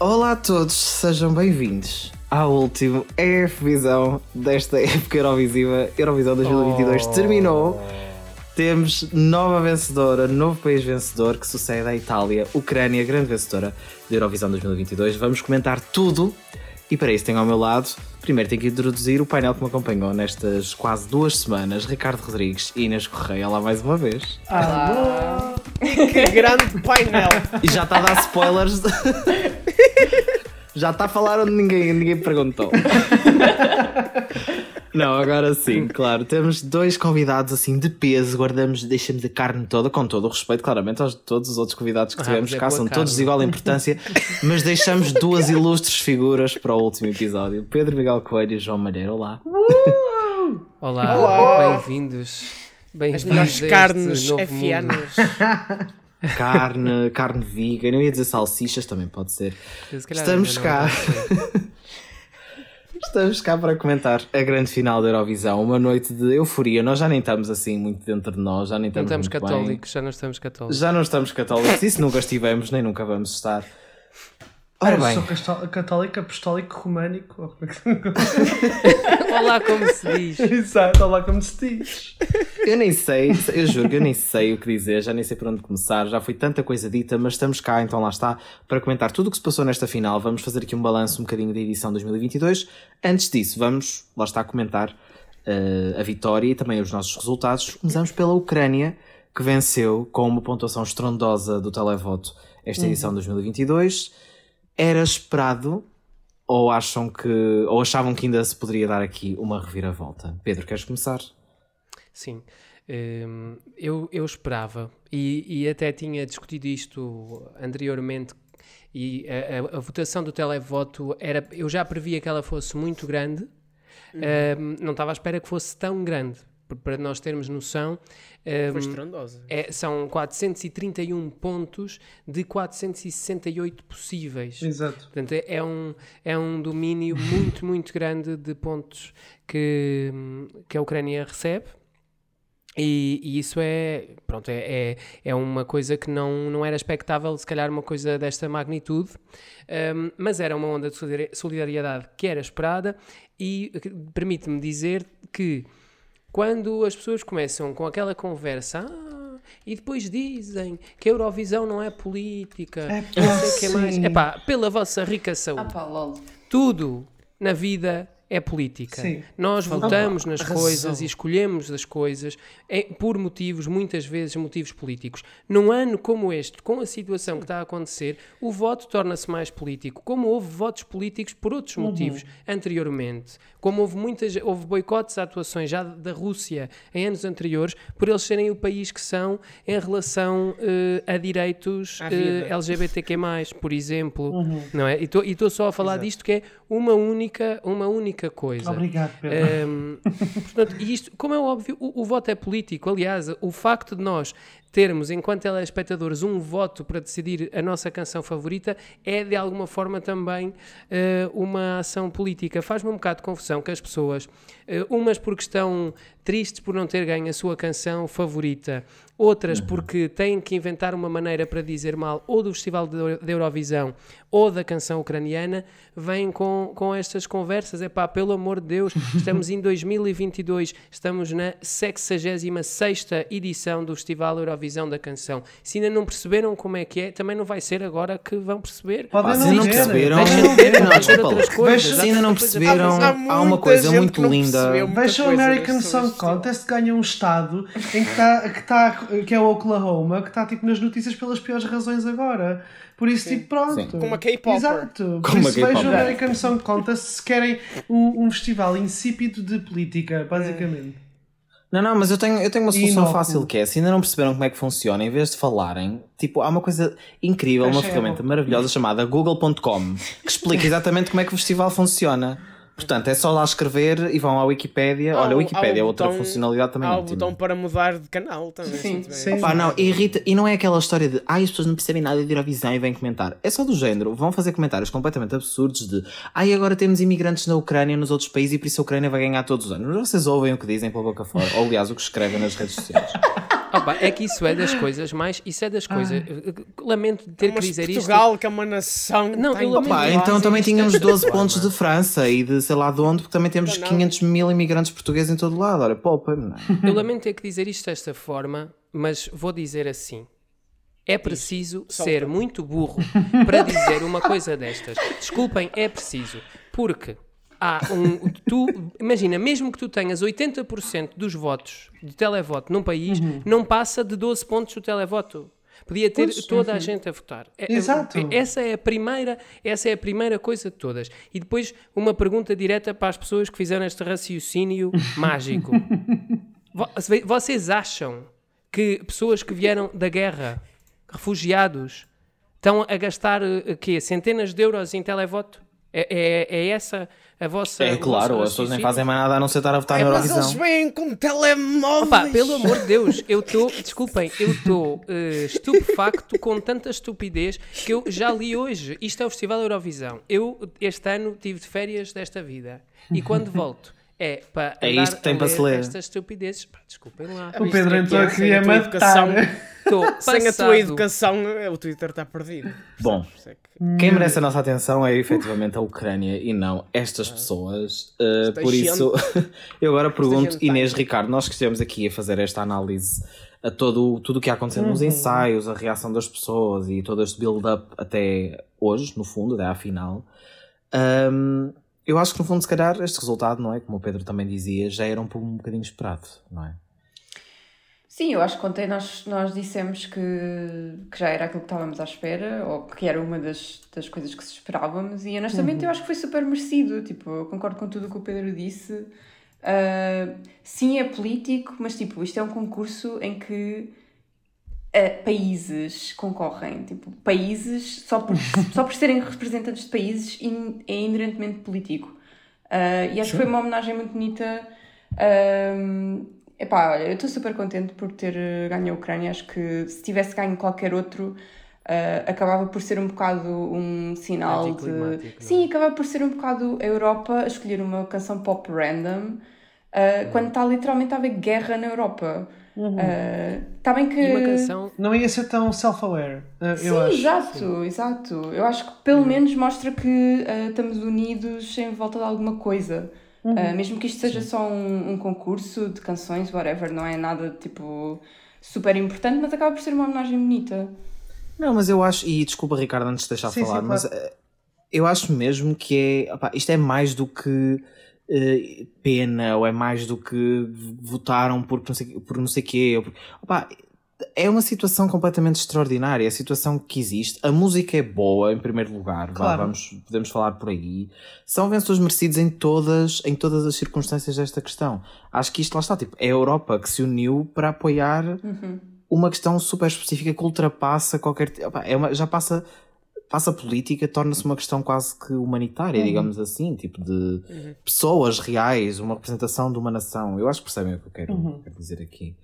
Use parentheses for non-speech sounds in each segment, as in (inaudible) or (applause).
Olá a todos, sejam bem-vindos ao último EF Visão desta (laughs) época Eurovisiva. Eurovisão 2022 Oh. terminou. Temos nova vencedora, novo país vencedor que sucede à Itália, Ucrânia, grande vencedora da Eurovisão 2022. Vamos comentar tudo e para isso tenho ao meu lado, primeiro tenho que introduzir o painel que me acompanhou nestas quase duas semanas, Ricardo Rodrigues e Inês Correia, lá mais uma vez. Alô! Que grande painel! E já está a dar spoilers. de- (laughs) já está a falar onde ninguém, ninguém perguntou. (laughs) Não, agora sim, claro. Temos dois convidados assim de peso, guardamos, deixamos a carne toda, com todo o respeito, claramente, aos todos os outros convidados que Ah, tivemos é cá, são carne. todos de igual importância, mas deixamos duas ilustres figuras para o último episódio: Pedro Miguel Coelho e João Malheiro. Olá. Olá, Olá. bem-vindos. Bem-vindos As melhores carnes mundo. (laughs) Carne, carne vegan, eu ia dizer salsichas, também pode ser. Estamos cá. Estamos cá para comentar a grande final da Eurovisão, uma noite de euforia. Nós já nem estamos assim muito dentro de nós, já nem Não estamos, estamos muito bem. católicos, já não estamos católicos. Já não estamos católicos, isso nunca estivemos, nem nunca vamos estar. Ora eu bem, sou castó- católico, apostólico, românico. ou como é que- (laughs) Olá, como se diz? Exato, olha lá como se diz. eu nem sei, eu juro que eu nem sei o que dizer, já nem sei por onde começar, já foi tanta coisa dita, mas estamos cá, então lá está, para comentar tudo o que se passou nesta final. Vamos fazer aqui um balanço um bocadinho da edição 2022. Antes disso, vamos, lá está, comentar eh, a vitória e também os nossos resultados. Começamos pela Ucrânia, que venceu com uma pontuação estrondosa do televoto esta edição 2022. Era esperado ou acham que ou achavam que ainda se poderia dar aqui uma reviravolta? Pedro, queres começar? Sim. Hum, eu, eu esperava e, e até tinha discutido isto anteriormente e a, a- a votação do televoto era eu já previa que ela fosse muito grande Hum, não estava à espera que fosse tão grande para nós termos noção hum, Foi estrondosa. é- são 431 pontos de 468 possíveis Exato. Portanto, é- é um, é um domínio (laughs) muito, muito grande de pontos que, que a Ucrânia recebe. E, e isso é, pronto, é, é, é uma coisa que não, não era expectável, se calhar uma coisa desta magnitude, Um, mas era uma onda de solidari- solidariedade que era esperada e que permite-me dizer que quando as pessoas começam com aquela conversa "Ah, e depois dizem que a Eurovisão não é política, É não sei o que mais. sim. Epá, pela vossa rica Ah saúde. pá, lol. Tudo na vida é política. Sim. Nós votamos nas razão. coisas e escolhemos as coisas em- por motivos, muitas vezes, motivos políticos. Num ano como este, com a situação que está a acontecer, o voto torna-se mais político. Como houve votos políticos por outros motivos anteriormente. Como houve muitas, houve boicotes a atuações já da Rússia em anos anteriores, por eles serem o país que são em relação eh, a direitos vida. eh, LGBTQ+, por exemplo, não é? E estou só a falar disto que é uma única, uma única coisa. Obrigado, Pedro. Hum, portanto, isto, como é óbvio, o, o voto é político. Aliás, o facto de nós termos, enquanto telespectadores, um voto para decidir a nossa canção favorita é, de alguma forma, também eh, uma ação política. Faz-me um bocado de confusão que as pessoas, eh, umas porque estão tristes por não ter ganho a sua canção favorita, outras porque têm que inventar uma maneira para dizer mal ou do Festival da Eurovisão ou da canção ucraniana, vêm com, com estas conversas. É pá, pelo amor de Deus, (laughs) estamos em 2022, estamos na 66 edição do Festival Eurovisão da Canção. Se ainda não perceberam como é que é, também não vai ser agora que vão perceber. Podem se não ver. perceberam, Deixem Deixem de ver, não, deixem desculpa lá. outras coisas. Se ainda não perceberam, Há uma coisa muito linda. Veja o American Song. Contest ganha um estado em que, tá, que, tá, que é o Oklahoma, que está tipo nas notícias pelas piores razões agora. Por isso, tipo, pronto. Sim. Com uma K-popper. Exato. Por Com uma isso, veja o. American Song Contest se querem um, um festival insípido de política, basicamente. Não, não, mas eu tenho, eu tenho uma solução fácil que é, se ainda não perceberam como é que funciona, em vez de falarem, tipo, há uma coisa incrível, uma ferramenta maravilhosa chamada google.com que explica (laughs) exatamente como é que o festival funciona. Portanto, é só lá escrever e vão à Wikipédia. Há Olha, a Wikipédia é outra botão- funcionalidade também Há o botão para mudar de canal também. Sim, sim. Pá, não, irrita. E não é aquela história de ai, as pessoas não percebem nada de Eurovisão e vêm comentar. É só do género. Vão fazer comentários completamente absurdos de ai, agora temos imigrantes na Ucrânia nos outros países e por isso a Ucrânia vai ganhar todos os anos. Mas vocês ouvem o que dizem pela boca fora. Ou aliás, o que escrevem nas redes sociais. (laughs) Opa, é que isso é das coisas mais. Isso é das coisas. Lamento ter que Mas dizer isto. Portugal, que é uma nação. Não, tem eu lamento. Sim, então também é tínhamos 12 espetacular, pontos de França e de sei lá de onde, porque também temos Não, não. 500 mil imigrantes portugueses em todo lado. Olha, poupa-me. não é? Eu lamento ter que dizer isto desta forma, mas vou dizer assim. É preciso ser muito burro para dizer uma coisa destas. Desculpem, é preciso. Porque há um. Tu, imagina, mesmo que tu tenhas 80% dos votos de televoto num país, não passa de 12 pontos o televoto. Podia ter Pois, toda a gente a votar. É- é- Exato. Essa é a primeira, essa é a primeira coisa de todas. E depois uma pergunta direta para as pessoas que fizeram este raciocínio (laughs) mágico. Vo- Vocês acham que pessoas que vieram da guerra, refugiados, estão a gastar eh, quê? centenas de euros em televoto? É, é, é essa a vossa. É claro, as pessoas nem fazem mais nada a não ser estar a votar É, na mas eles Eurovisão. vêm com telemóveis. Opa, pelo amor de Deus, eu estou, desculpem, eu estou eh, estupefacto com tanta estupidez que eu já li hoje. Isto é o Festival Eurovisão. Eu, este ano, tive de férias desta vida. E quando volto, é para É isto que tem a para se ler. estas estupidezes. Pá, desculpem lá. O Pedro é entrou é, aqui sem a a tua educação. (laughs) matar. Sem a tua educação, o Twitter está perdido. Bom, isso é quem merece a nossa atenção é efetivamente a Ucrânia e não estas pessoas. Uh, por isso, (laughs) eu agora pergunto, gente Inês tá. Ricardo, nós que estivemos aqui a fazer esta análise a todo tudo o que ia acontecendo nos ensaios, a reação das pessoas e todo este build-up até hoje, no fundo, até à final. um, eu acho que no fundo, se calhar, este resultado, não é? Como o Pedro também dizia, já era um, pouco- um bocadinho esperado, não é? Sim, eu acho que ontem nós, nós dissemos que, que já era aquilo que estávamos à espera, ou que era uma das, das coisas que se esperávamos, e honestamente eu acho que foi super merecido. Tipo, eu concordo com tudo o que o Pedro disse. Ah, sim, é político, mas tipo, isto é um concurso em que ah, países concorrem. Tipo, países, só por, (laughs) só por serem representantes de países, in- é inerentemente político. Ah, e acho que foi uma homenagem muito bonita. Ahm, epá, olha, eu estou super contente por ter eh, ganho a Ucrânia. Acho que se tivesse ganho qualquer outro, ah, acabava por ser um bocado um sinal de. É? Sim, acabava por ser um bocado a Europa a escolher uma canção pop random ah, Uhum. quando está literalmente a haver guerra na Europa. Está bem que. E uma canção. Não ia ser tão self-aware, uh, Sim, eu acho. exato, exato. Eu acho que pelo menos mostra que ah, estamos unidos em volta de alguma coisa. Ah, mesmo que isto seja só um, um concurso de canções, whatever, não é nada tipo super importante, mas acaba por ser uma homenagem bonita. Não, mas eu acho, e desculpa Ricardo antes de deixar Sim, falar, sim, mas claro. eh, eu acho mesmo que é, opá, isto é mais do que pena, ou é mais do que votaram por não sei, por não sei quê, ou por- opá, é uma situação completamente extraordinária, a situação que existe, a música é boa em primeiro lugar, vá, Claro. vamos, podemos falar por aí, são vencedores merecidos em todas, em todas as circunstâncias desta questão. Acho que isto lá está, tipo, é a Europa que se uniu para apoiar uma questão super específica que ultrapassa qualquer. opá, É uma, já passa, passa a política, torna-se uma questão quase que humanitária, digamos assim, tipo de pessoas reais, uma representação de uma nação. Eu acho que percebem o que eu quero, quero dizer aqui.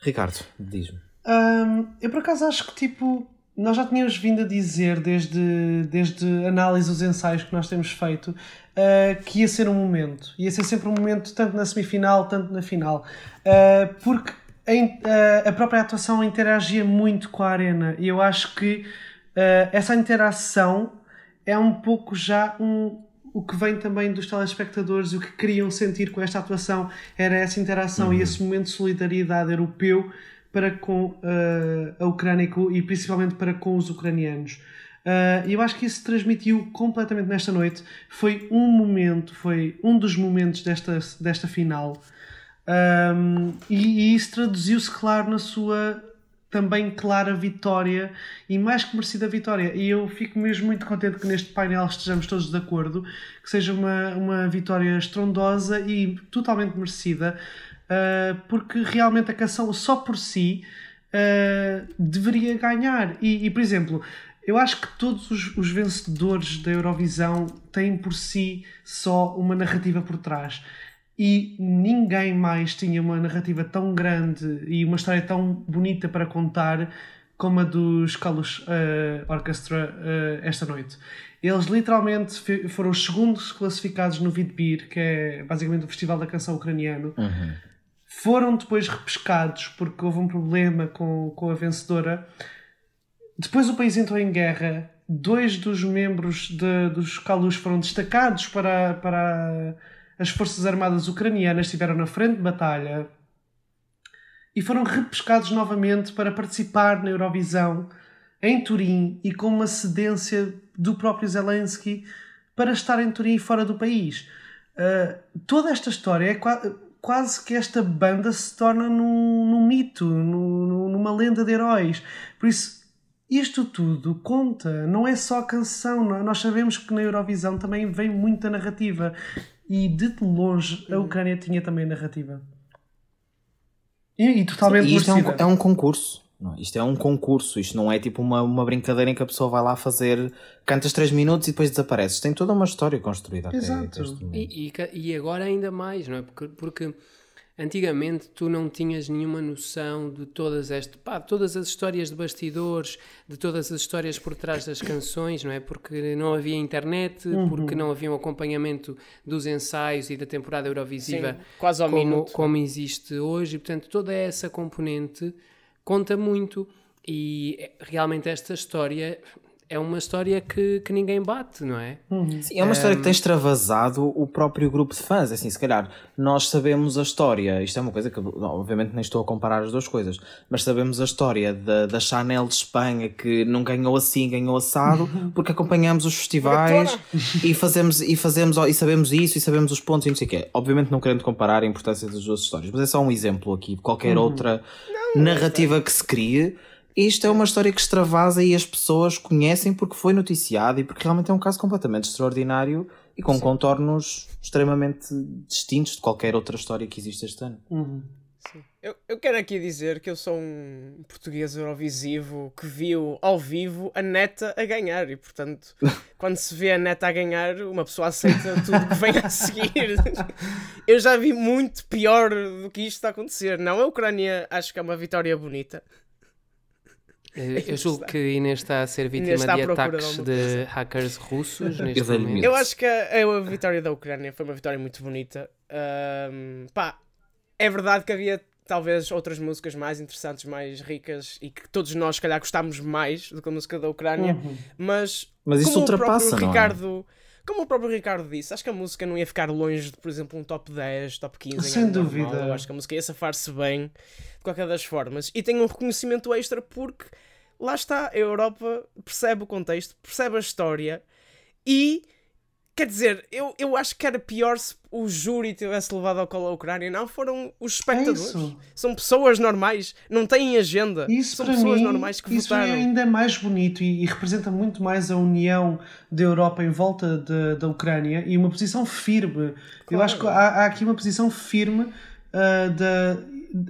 Ricardo, diz-me. Hum, eu por acaso acho que tipo nós já tínhamos vindo a dizer desde, desde análise dos ensaios que nós temos feito uh, que ia ser um momento, ia ser sempre um momento tanto na semifinal, tanto na final, Uh, porque a, uh, a própria atuação interagia muito com a arena e eu acho que uh, essa interação é um pouco já um, o que vem também dos telespectadores e o que queriam sentir com esta atuação era essa interação e esse momento de solidariedade europeu para com eh, a Ucrânia e principalmente para com os ucranianos. Eh, E eu acho que isso se transmitiu completamente nesta noite. Foi um momento, foi um dos momentos desta, desta final. Um, e, e isso traduziu-se, claro, na sua também clara vitória e mais que merecida vitória. E eu fico mesmo muito contente que neste painel estejamos todos de acordo, que seja uma, uma vitória estrondosa e totalmente merecida, uh, porque realmente a canção só por si uh, deveria ganhar. E, e, por exemplo, eu acho que todos os, os vencedores da Eurovisão têm por si só uma narrativa por trás e ninguém mais tinha uma narrativa tão grande e uma história tão bonita para contar como a dos Kalush eh, Orchestra eh, esta noite. Eles literalmente foram os segundos classificados no Vidbir, que é basicamente o festival da canção ucraniano. foram depois repescados porque houve um problema com, com a vencedora. Depois o país entrou em guerra. Dois dos membros de, dos Kalus foram destacados para, para as Forças Armadas Ucranianas, estiveram na frente de batalha e foram repescados novamente para participar na Eurovisão em Turim e com uma cedência do próprio Zelensky para estar em Turim e fora do país. Uh, toda esta história é qua quase que esta banda se torna num, num mito, num, numa lenda de heróis. Por isso, isto tudo conta, não é só a canção. Não? É? Nós sabemos que na Eurovisão também vem muita narrativa e de longe a Ucrânia tinha também narrativa. E, e totalmente Sim, isto é um, é um, concurso. Não, isto é um concurso, isto não é tipo uma, uma brincadeira em que a pessoa vai lá fazer, cantas 3 minutos e depois desapareces. Tem toda uma história construída Exato. até, e, e, e, agora ainda mais, não é? Porque, porque antigamente tu não tinhas nenhuma noção de todas estas, pá, todas as histórias de bastidores, de todas as histórias por trás das canções, não é? Porque não havia internet, uhum. porque não havia um acompanhamento dos ensaios e da temporada Eurovisiva Sim, quase ao como, minuto. como existe hoje. E, portanto, toda essa componente conta muito e eh, realmente esta história é uma história que, que ninguém bate, não é? Uhum. Sim, é uma história que tem extravasado o próprio grupo de fãs. É assim, se calhar nós sabemos a história, isto é uma coisa que obviamente nem estou a comparar as duas coisas, mas sabemos a história da, da Chanel de Espanha que não ganhou assim, ganhou assado, porque acompanhamos os festivais e fazemos, e fazemos e sabemos isso e sabemos os pontos e não sei o quê. Obviamente não querendo comparar a importância das duas histórias, mas é só um exemplo aqui de qualquer uhum. outra não, narrativa que se crie isto é uma história que extravasa e as pessoas conhecem porque foi noticiado e porque realmente é um caso completamente extraordinário e com Sim. contornos extremamente distintos de qualquer outra história que existe este ano. Uhum. Eu, eu quero aqui dizer que eu sou um português eurovisivo que viu ao vivo a neta a ganhar e, portanto, (laughs) quando se vê a neta a ganhar, uma pessoa aceita tudo que vem a seguir. (laughs) Eu já vi muito pior do que isto a acontecer. Não, a Ucrânia acho que é uma vitória bonita. Eh, eu julgo que Inês está a ser vítima de ataques de hackers russos (laughs) neste momento. Eu acho que a, a, vitória da Ucrânia foi uma vitória muito bonita. Um, pá, é verdade que havia talvez outras músicas mais interessantes, mais ricas e que todos nós, se calhar, gostámos mais do que a música da Ucrânia, uhum. mas, mas isso como ultrapassa, o próprio não é? Como o próprio Ricardo disse, acho que a música não ia ficar longe de, por exemplo, um top 10, top 15. Sem dúvida. Normal. Eu acho que a música ia safar-se bem, de qualquer das formas. E tem um reconhecimento extra porque lá está, a Europa percebe o contexto, percebe a história e. Quer dizer, eu, eu acho que era pior se o júri tivesse levado ao colo a Ucrânia. Não, foram os espectadores. É São pessoas normais, não têm agenda. Isso São para pessoas mim, normais que isso votaram. é ainda mais bonito e, e, representa muito mais a união da Europa em volta de, da Ucrânia e uma posição firme. Claro. Eu acho que há, há, aqui uma posição firme uh, da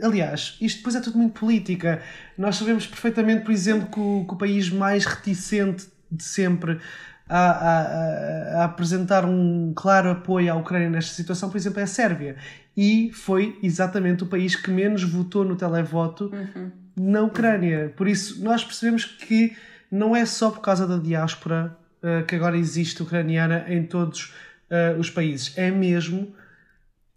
Aliás, isto depois é tudo muito política. Nós sabemos perfeitamente, por exemplo, que o, que o país mais reticente de sempre a, a, a, apresentar um claro apoio à Ucrânia nesta situação, por exemplo, é a Sérvia. E foi exatamente o país que menos votou no televoto uhum. na Ucrânia. Por isso, nós percebemos que não é só por causa da diáspora uh, que agora existe ucraniana em todos uh, os países, é mesmo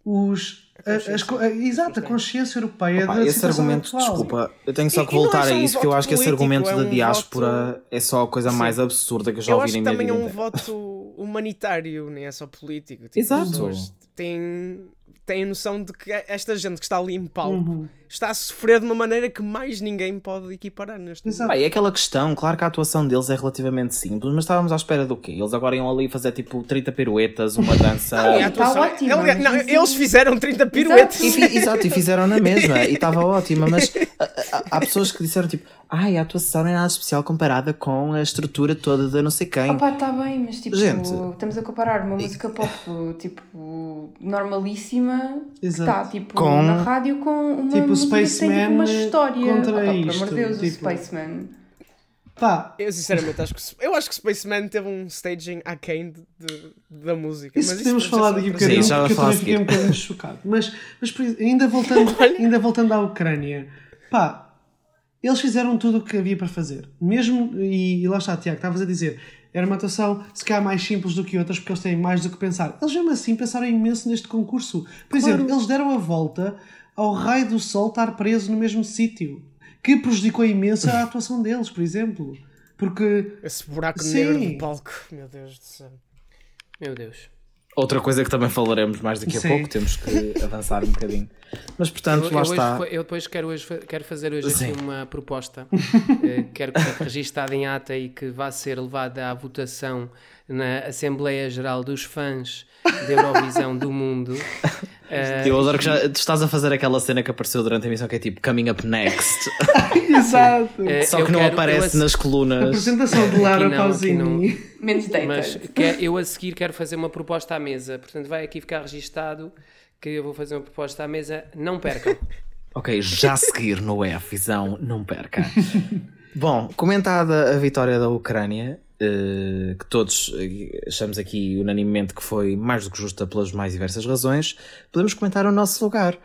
os a, a, exato, a consciência europeia Opa, esse argumento, atual. desculpa, eu tenho só que voltar é a isso, que eu acho que esse argumento é um da diáspora voto... é só a coisa Sim. mais absurda que eu já ouvi na minha vida. também é um voto humanitário, nem é só político. Tipo, Exato. Têm têm a noção de que esta gente que está ali em palco uhum. Está a sofrer de uma maneira que mais ninguém pode equiparar neste Exato. Bem, é aquela questão, claro que a atuação deles é relativamente simples, mas estávamos à espera do quê? Eles agora iam ali fazer tipo 30 piruetas, uma (laughs) dança. ah, a atuação, tá ótima, ele, não, eles fizeram 30 piruetas. Exato, e, exato, e fizeram na mesma, e estava (laughs) ótima, mas há pessoas que disseram tipo, ai, a atuação não é nada especial comparada com a estrutura toda da não sei quem. Opa, está bem, mas tipo, Gente, estamos a comparar uma música pop tipo normalíssima está tipo com, na rádio com uma tipo que tem tipo, uma história. Contra Opa, isto, pelo amor de Deus, tipo, o Spaceman. Pá. Eu sinceramente acho que eu acho que Spaceman teve um staging aquém de, de, da música. Isso mas podemos isso falar daqui a bocadinho, Sim, porque eu também fiquei um bocadinho chocado. Mas, mas ainda, voltando, (laughs) ainda voltando à Ucrânia, pá, eles fizeram tudo o que havia para fazer. Mesmo, e, e lá está, Tiago, estavas a dizer, era uma atuação se calhar mais simples do que outras, porque eles têm mais do que pensar. Eles mesmo assim pensaram imenso neste concurso. Por claro. exemplo, eles deram a volta ao raio do sol estar preso no mesmo sítio. Que prejudicou imenso a atuação deles, por exemplo. Porque. Esse buraco Sim. negro do palco. Meu Deus do céu. Meu Deus. Outra coisa que também falaremos mais daqui a Sim. pouco, temos que avançar um bocadinho. Mas portanto, eu, lá eu hoje está. fa- eu depois quero, hoje, quero fazer hoje Sim. aqui uma proposta. (laughs) eh, quero que fique registada em ata e que vá ser levada à votação na Assembleia Geral dos Fãs da Eurovisão do Mundo. Eh, (laughs) Eu adoro que já tu estás a fazer aquela cena que apareceu durante a emissão que é tipo Coming Up Next. (laughs) Exato! eh, Só eu que não aparece a- nas colunas. Apresentação de Lara não, Pausini. Menos data. Mas quer- eu a seguir quero fazer uma proposta à mesa. Portanto, vai aqui ficar registado que eu vou fazer uma proposta à mesa. Não percam. (laughs) Ok, já a seguir no F, visão, não perca. Bom, comentada a vitória da Ucrânia, eh, que todos eh, achamos aqui unanimemente que foi mais do que justa pelas mais diversas razões, podemos comentar o nosso lugar.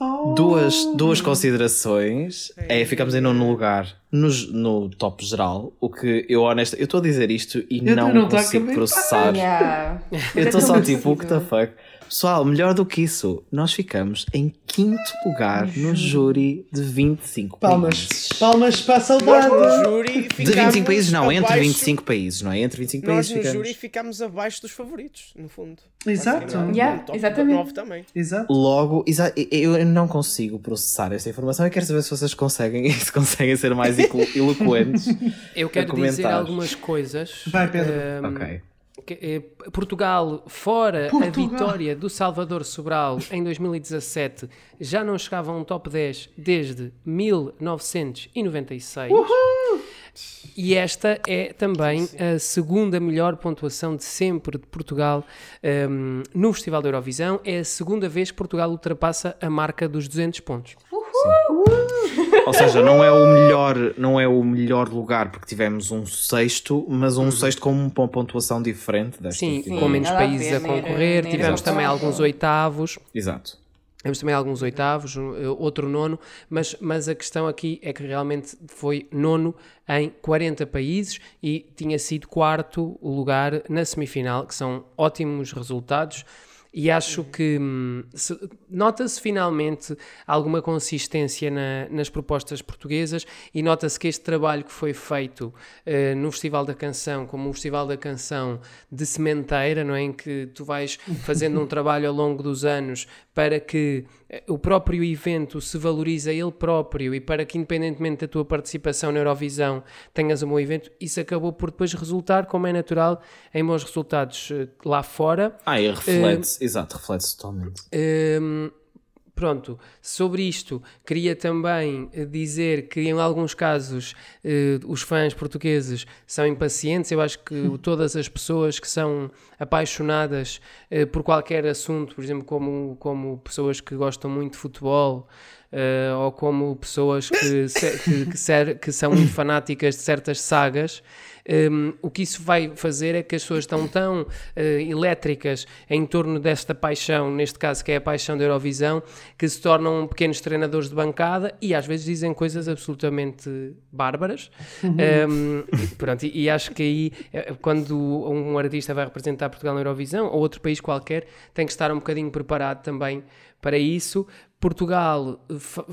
Oh. Duas, duas considerações. É, ficamos em nono lugar no, no top geral. O que eu honesto, eu estou a dizer isto e Eu não, não consigo processar. Yeah. Eu estou é só tão tipo, what the fuck? Pessoal, melhor do que isso, nós ficamos em quinto lugar no júri de 25 Palmas. países. Palmas para a Nós saudade. no júri De 25 ficámos países, não, entre abaixo- 25 países, não é? Entre 25 Nós países no ficamos. júri ficámos abaixo dos favoritos, no fundo. Exato. No Yeah, top exatamente. 9 também. Exato. Logo, exa- eu não consigo processar esta informação e quero saber se vocês conseguem, (laughs) se conseguem ser mais elo- eloquentes. (laughs) Eu quero dizer algumas coisas. Vai, Pedro. Ahm, ok. Eh, Portugal, fora a Portugal. vitória do Salvador Sobral em 2017, já não chegava a um top 10 desde 1996. E esta é também a segunda melhor pontuação de sempre de Portugal ehm, no Festival da Eurovisão. É a segunda vez que Portugal ultrapassa a marca dos 200 pontos. Ou seja, não é o melhor, não é o melhor lugar porque tivemos um sexto, mas um sexto com uma pontuação diferente desta. Sim, vitória. com menos a países ver, a concorrer. era Tivemos também alguns oitavos. Exato. Temos também alguns oitavos, outro nono, mas, mas a questão aqui é que realmente foi nono em 40 países e tinha sido quarto lugar na semifinal, que são ótimos resultados. E acho que hum, se- nota-se finalmente alguma consistência na- nas propostas portuguesas e nota-se que este trabalho que foi feito eh, no Festival da Canção, como um Festival da Canção de sementeira, não é? em que tu vais fazendo um (laughs) trabalho ao longo dos anos para que eh, o próprio evento se valorize a ele próprio e para que, independentemente da tua participação na Eurovisão, tenhas um bom evento, isso acabou por depois resultar, como é natural, em bons resultados eh, lá fora. Ah, e reflete-se, exato, reflete-se totalmente. Hum, pronto, sobre isto, queria também eh, dizer que em alguns casos eh, os fãs portugueses são impacientes. Eu acho que (laughs) todas as pessoas que são apaixonadas eh, por qualquer assunto, por exemplo, como, como pessoas que gostam muito de futebol. Eh, ou como pessoas que, se- que, que ser- que são muito fanáticas de certas sagas, um, o que isso vai fazer é que as pessoas estão tão eh, elétricas em torno desta paixão, neste caso que é a paixão da Eurovisão, que se tornam pequenos treinadores de bancada e às vezes dizem coisas absolutamente bárbaras. Um, e pronto, e, e acho que aí, eh, quando um artista vai representar Portugal na Eurovisão ou outro país qualquer, tem que estar um bocadinho preparado também para isso. Portugal fa-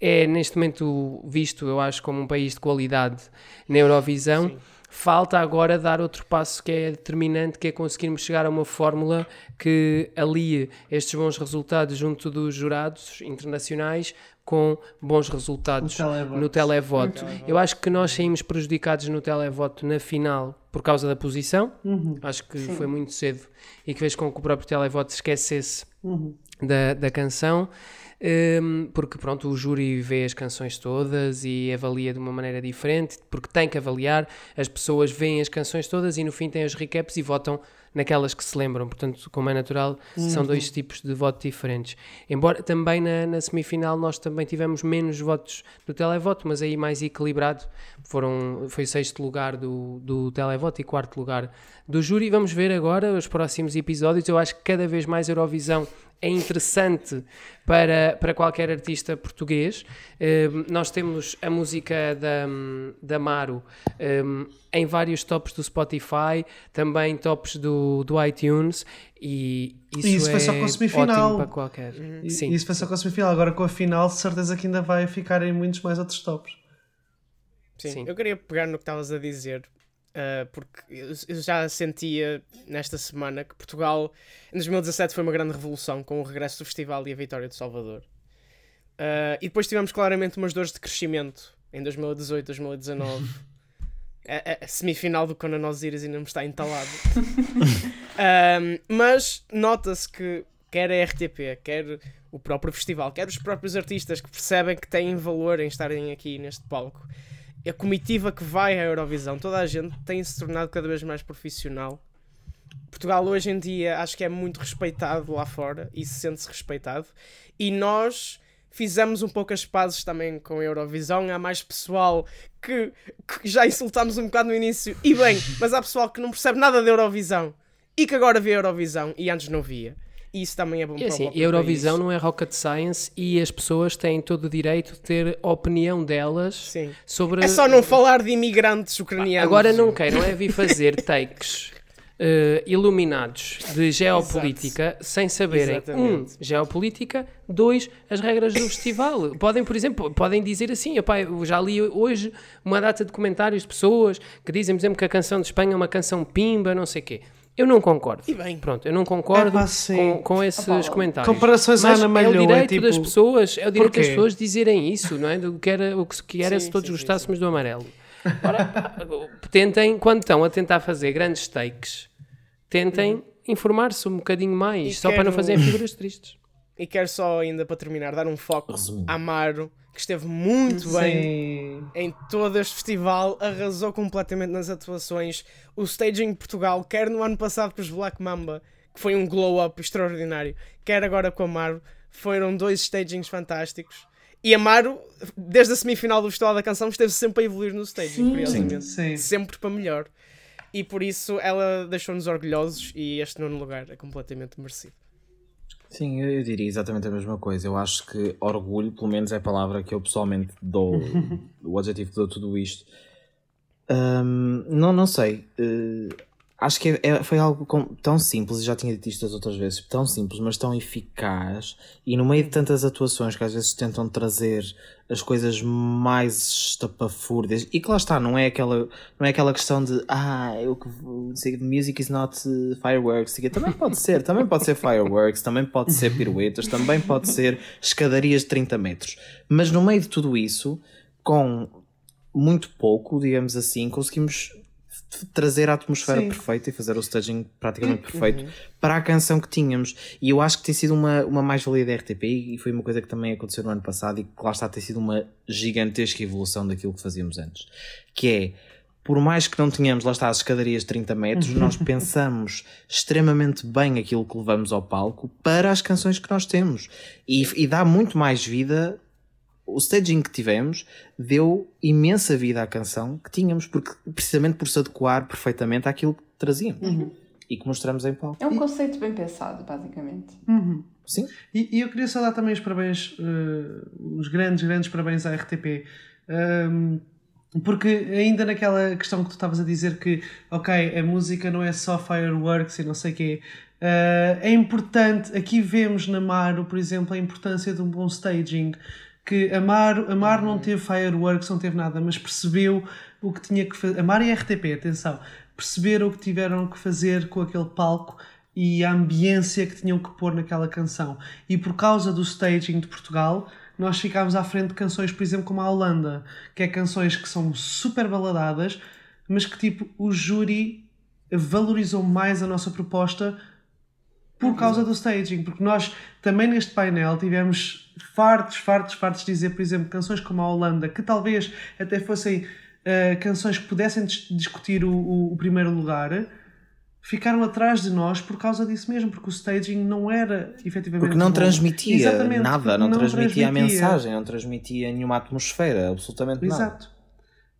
é neste momento visto, eu acho, como um país de qualidade na Eurovisão. Falta agora dar outro passo que é determinante, que é conseguirmos chegar a uma fórmula que alie estes bons resultados junto dos jurados internacionais com bons resultados No televoto. no televoto. Eu acho que nós saímos prejudicados no televoto na final por causa da posição. Acho que foi muito cedo e que fez com que o próprio televoto se esquecesse da, da canção. Hum, porque pronto, o júri vê as canções todas e avalia de uma maneira diferente, porque tem que avaliar, as pessoas veem as canções todas e no fim têm os recaps e votam naquelas que se lembram, portanto, como é natural, são dois tipos de voto diferentes. Embora também na, na semifinal nós também tivemos menos votos do televoto, mas aí mais equilibrado, foram, foi sexto lugar do, do televoto e quarto lugar do júri. Vamos ver agora os próximos episódios, eu acho que cada vez mais Eurovisão é interessante para, para qualquer artista português. Um, nós temos a música da, da Maru um, em vários tops do Spotify, também tops do, do iTunes, e isso, E isso é foi só com a semifinal. para qualquer. E- Sim. Isso foi só com a semifinal. Agora com a final, de certeza que ainda vai ficar em muitos mais outros tops. Sim, Sim. eu queria pegar no que estavas a dizer, ah, porque eu, já sentia nesta semana que Portugal, em 2017, foi uma grande revolução com o regresso do festival e a vitória de Salvador. Ah, e depois tivemos claramente umas dores de crescimento em 2018, 2019. (laughs) A, a- semifinal do Conan Osiris ainda me está entalado. (laughs) Ahm, mas nota-se que quer a RTP, quer o próprio festival, quer os próprios artistas que percebem que têm valor em estarem aqui neste palco. A comitiva que vai à Eurovisão, toda a gente tem se tornado cada vez mais profissional. Portugal hoje em dia acho que é muito respeitado lá fora e se sente-se respeitado. E nós fizemos um pouco as pazes também com a Eurovisão. Há mais pessoal que, que já insultámos um bocado no início. E bem, mas há pessoal que não percebe nada da Eurovisão e que agora vê a Eurovisão e antes não via. E isso também é bom E para o assim, a Eurovisão país. não é rocket science e as pessoas têm todo o direito de ter a opinião delas Sim. sobre. É só não falar de imigrantes ucranianos. Agora não queiram é vir fazer takes eh, iluminados de geopolítica sem saberem, um, Exatamente. geopolítica, dois, as regras do festival. Podem, por exemplo, podem dizer assim, "Epá, eu já li hoje uma data de comentários de pessoas que dizem, por exemplo, que a canção de Espanha é uma canção pimba, não sei o quê. Eu não concordo. E bem. Pronto, eu não concordo Epá, sim. com, com esses comentários. Comparações à Ana é o Malhou, é direito tipo, das pessoas, é o direito das pessoas dizerem isso, não é? Do que era, o que era Sim, se todos sim, sim, gostássemos do amarelo. Ora, tentem, quando estão a tentar fazer grandes takes, tentem informar-se um bocadinho mais. E só para não quero- fazerem figuras tristes. E quero só ainda para terminar dar um foco Resumindo. a Amaro, que esteve muito bem Sim. em todo este festival, arrasou completamente nas atuações. O staging de Portugal, quer no ano passado com os Black Mamba, que foi um glow-up extraordinário, quer agora com a Amaro, foram dois stagings fantásticos. E Amaro, desde a semifinal do Festival da Canção, esteve sempre a evoluir no staging, Sim. curiosamente. Sim. Sempre para melhor. E por isso ela deixou-nos orgulhosos e este nono lugar é completamente merecido. Sim, eu, diria exatamente a mesma coisa. Eu acho que orgulho, pelo menos, é a palavra que eu pessoalmente dou, (laughs) o adjetivo que dou tudo isto. Hum, não, não sei. Eh, acho que é- é- foi algo com- tão simples, já tinha dito isto das outras vezes, tão simples, mas tão eficaz, e no meio de tantas atuações que às vezes tentam trazer as coisas mais estapafúrdias, e que lá está, não é aquela, não é aquela questão de ah, eu que sei, music is not uh, fireworks, sei quê." também pode ser, também pode ser fireworks, também pode ser piruetas, também pode ser escadarias de 30 metros, mas no meio de tudo isso, com muito pouco, digamos assim, conseguimos trazer a atmosfera Sim. perfeita e fazer o staging praticamente perfeito para a canção que tínhamos. E eu acho que tem sido uma, uma mais-valia da RTP e foi uma coisa que também aconteceu no ano passado e que lá está, tem sido uma gigantesca evolução daquilo que fazíamos antes. Que é, por mais que não tenhamos, lá está, as escadarias de 30 metros, nós (laughs) pensamos extremamente bem aquilo que levamos ao palco para as canções que nós temos. E, e dá muito mais vida o staging que tivemos deu imensa vida à canção que tínhamos, porque precisamente por se adequar perfeitamente àquilo que trazíamos e que mostramos em palco. É um conceito bem pensado, basicamente. Sim, E, e eu queria só dar também os parabéns, eh, os grandes, grandes parabéns à RTP. Ehm, porque ainda naquela questão que tu estavas a dizer que, ok, a música não é só fireworks e não sei o quê, eh, é importante, aqui vemos na Maro, por exemplo, a importância de um bom staging, que a Maro, a Maro não teve fireworks, não teve nada, mas percebeu o que tinha que fazer. A Maro e RTP, atenção, perceberam o que tiveram que fazer com aquele palco e a ambiência que tinham que pôr naquela canção. E por causa do staging de Portugal, nós ficámos à frente de canções, por exemplo, como a Holanda, que é canções que são super baladadas, mas que tipo o júri valorizou mais a nossa proposta por causa do staging, porque nós também neste painel tivemos fartos, fartos, fartos de dizer, por exemplo, canções como a Holanda, que talvez até fossem eh, canções que pudessem dis- discutir o, o- o primeiro lugar, ficaram atrás de nós por causa disso mesmo, porque o staging não era efetivamente. porque não bom. transmitia Exatamente, nada, porque não, transmitia, a transmitia. mensagem, não transmitia nenhuma atmosfera, absolutamente nada. Exato.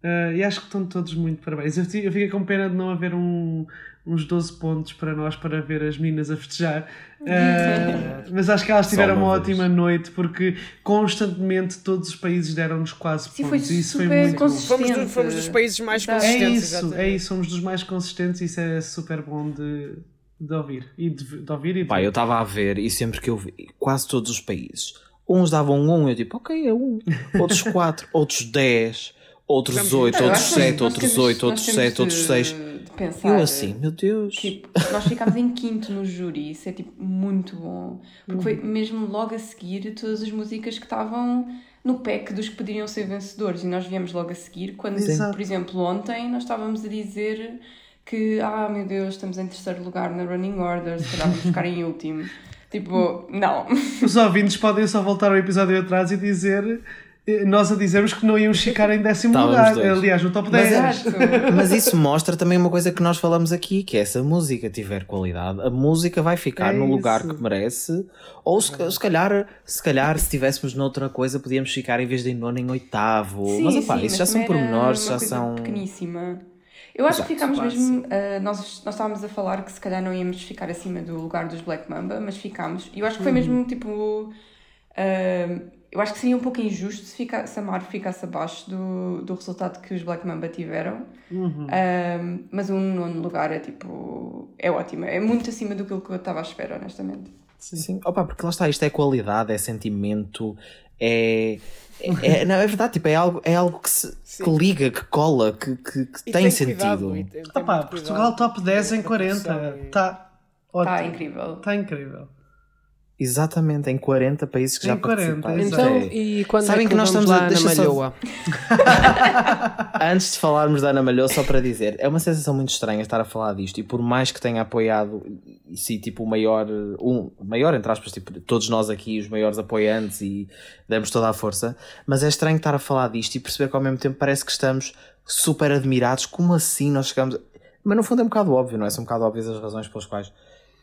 Uh, e acho que estão todos muito parabéns. Eu, eu fiquei com pena de não haver um, uns 12 pontos para nós para ver as meninas a festejar. Uh, (laughs) mas acho que elas tiveram uma uma, ótima noite porque constantemente todos os países deram-nos quase Sim, foi pontos. e isso foi muito bom. consistente. Fomos, do- fomos dos países mais Exato. É consistentes. isso, exatamente. é isso, somos dos mais consistentes e isso é super bom de, de ouvir. E de, de ouvir e de Pá, eu estava a ver e sempre que eu vi, quase todos os países, uns davam um, eu tipo, ok, é um. (laughs) Outros quatro, outros dez, outros oito, outros sete, outros oito, outros sete, outros seis. pensar, Eu assim, meu Deus. Tipo, nós ficámos em quinto no júri, isso é tipo muito bom. Porque foi Uhum. mesmo logo a seguir todas as músicas que estavam no pack dos que poderiam ser vencedores. E nós viemos logo a seguir, quando, Exato. por exemplo, ontem nós estávamos a dizer que, ah meu Deus, estamos em terceiro lugar na Running Order, se calhar vamos ficar em último. (laughs) Tipo, não. Os ouvintes podem só voltar ao episódio atrás e dizer. Eh, Nós a dizermos que não íamos ficar em décimo Estávamos lugar, dois. aliás, no top Mas 10. Exato. Mas isso mostra também uma coisa que nós falamos aqui, que é se a música tiver qualidade, a música vai ficar É no lugar isso. que merece, ou se, se calhar, se calhar, se estivéssemos noutra coisa, podíamos ficar em vez de em nono em oitavo. mas opá, isso já são pormenores, uma já são. pequeníssima. Eu acho que Exato, ficámos quase. mesmo. ah, nós, nós estávamos a falar que se calhar não íamos ficar acima do lugar dos Black Mamba, mas ficámos. E eu acho que foi mesmo tipo. ah, eu acho que seria um pouco injusto se, fica, se a Mar ficasse abaixo do, do resultado que os Black Mamba tiveram. Ah, mas um nono lugar é tipo. É ótimo. É muito acima do que eu estava à espera, honestamente. Sim, opa, porque lá está, isto é qualidade, é sentimento, é. É, é- (laughs) não, é verdade, tipo, é algo, é algo que, se, que liga, que cola, que, que, que tem, cuidado, sentido. e tem- tem Opa, Portugal cuidado. top 10 em 40. Produção e- Está ótimo. Está incrível. Está incrível. Exatamente, em 40 países que Em já 40, participaram. Então, É- e quando Sabem é que, que nós estamos a- lá na deixa só- Malhoa? (laughs) Antes de falarmos da Ana Malhou, só para dizer, é uma sensação muito estranha estar a falar disto e por mais que tenha apoiado, e sim, tipo, o maior, um, maior entre aspas, tipo, todos nós aqui, os maiores apoiantes e demos toda a força, mas é estranho estar a falar disto e perceber que ao mesmo tempo parece que estamos super admirados, como assim nós chegamos... Mas no fundo é um bocado óbvio, não é? São um bocado óbvias as razões pelas quais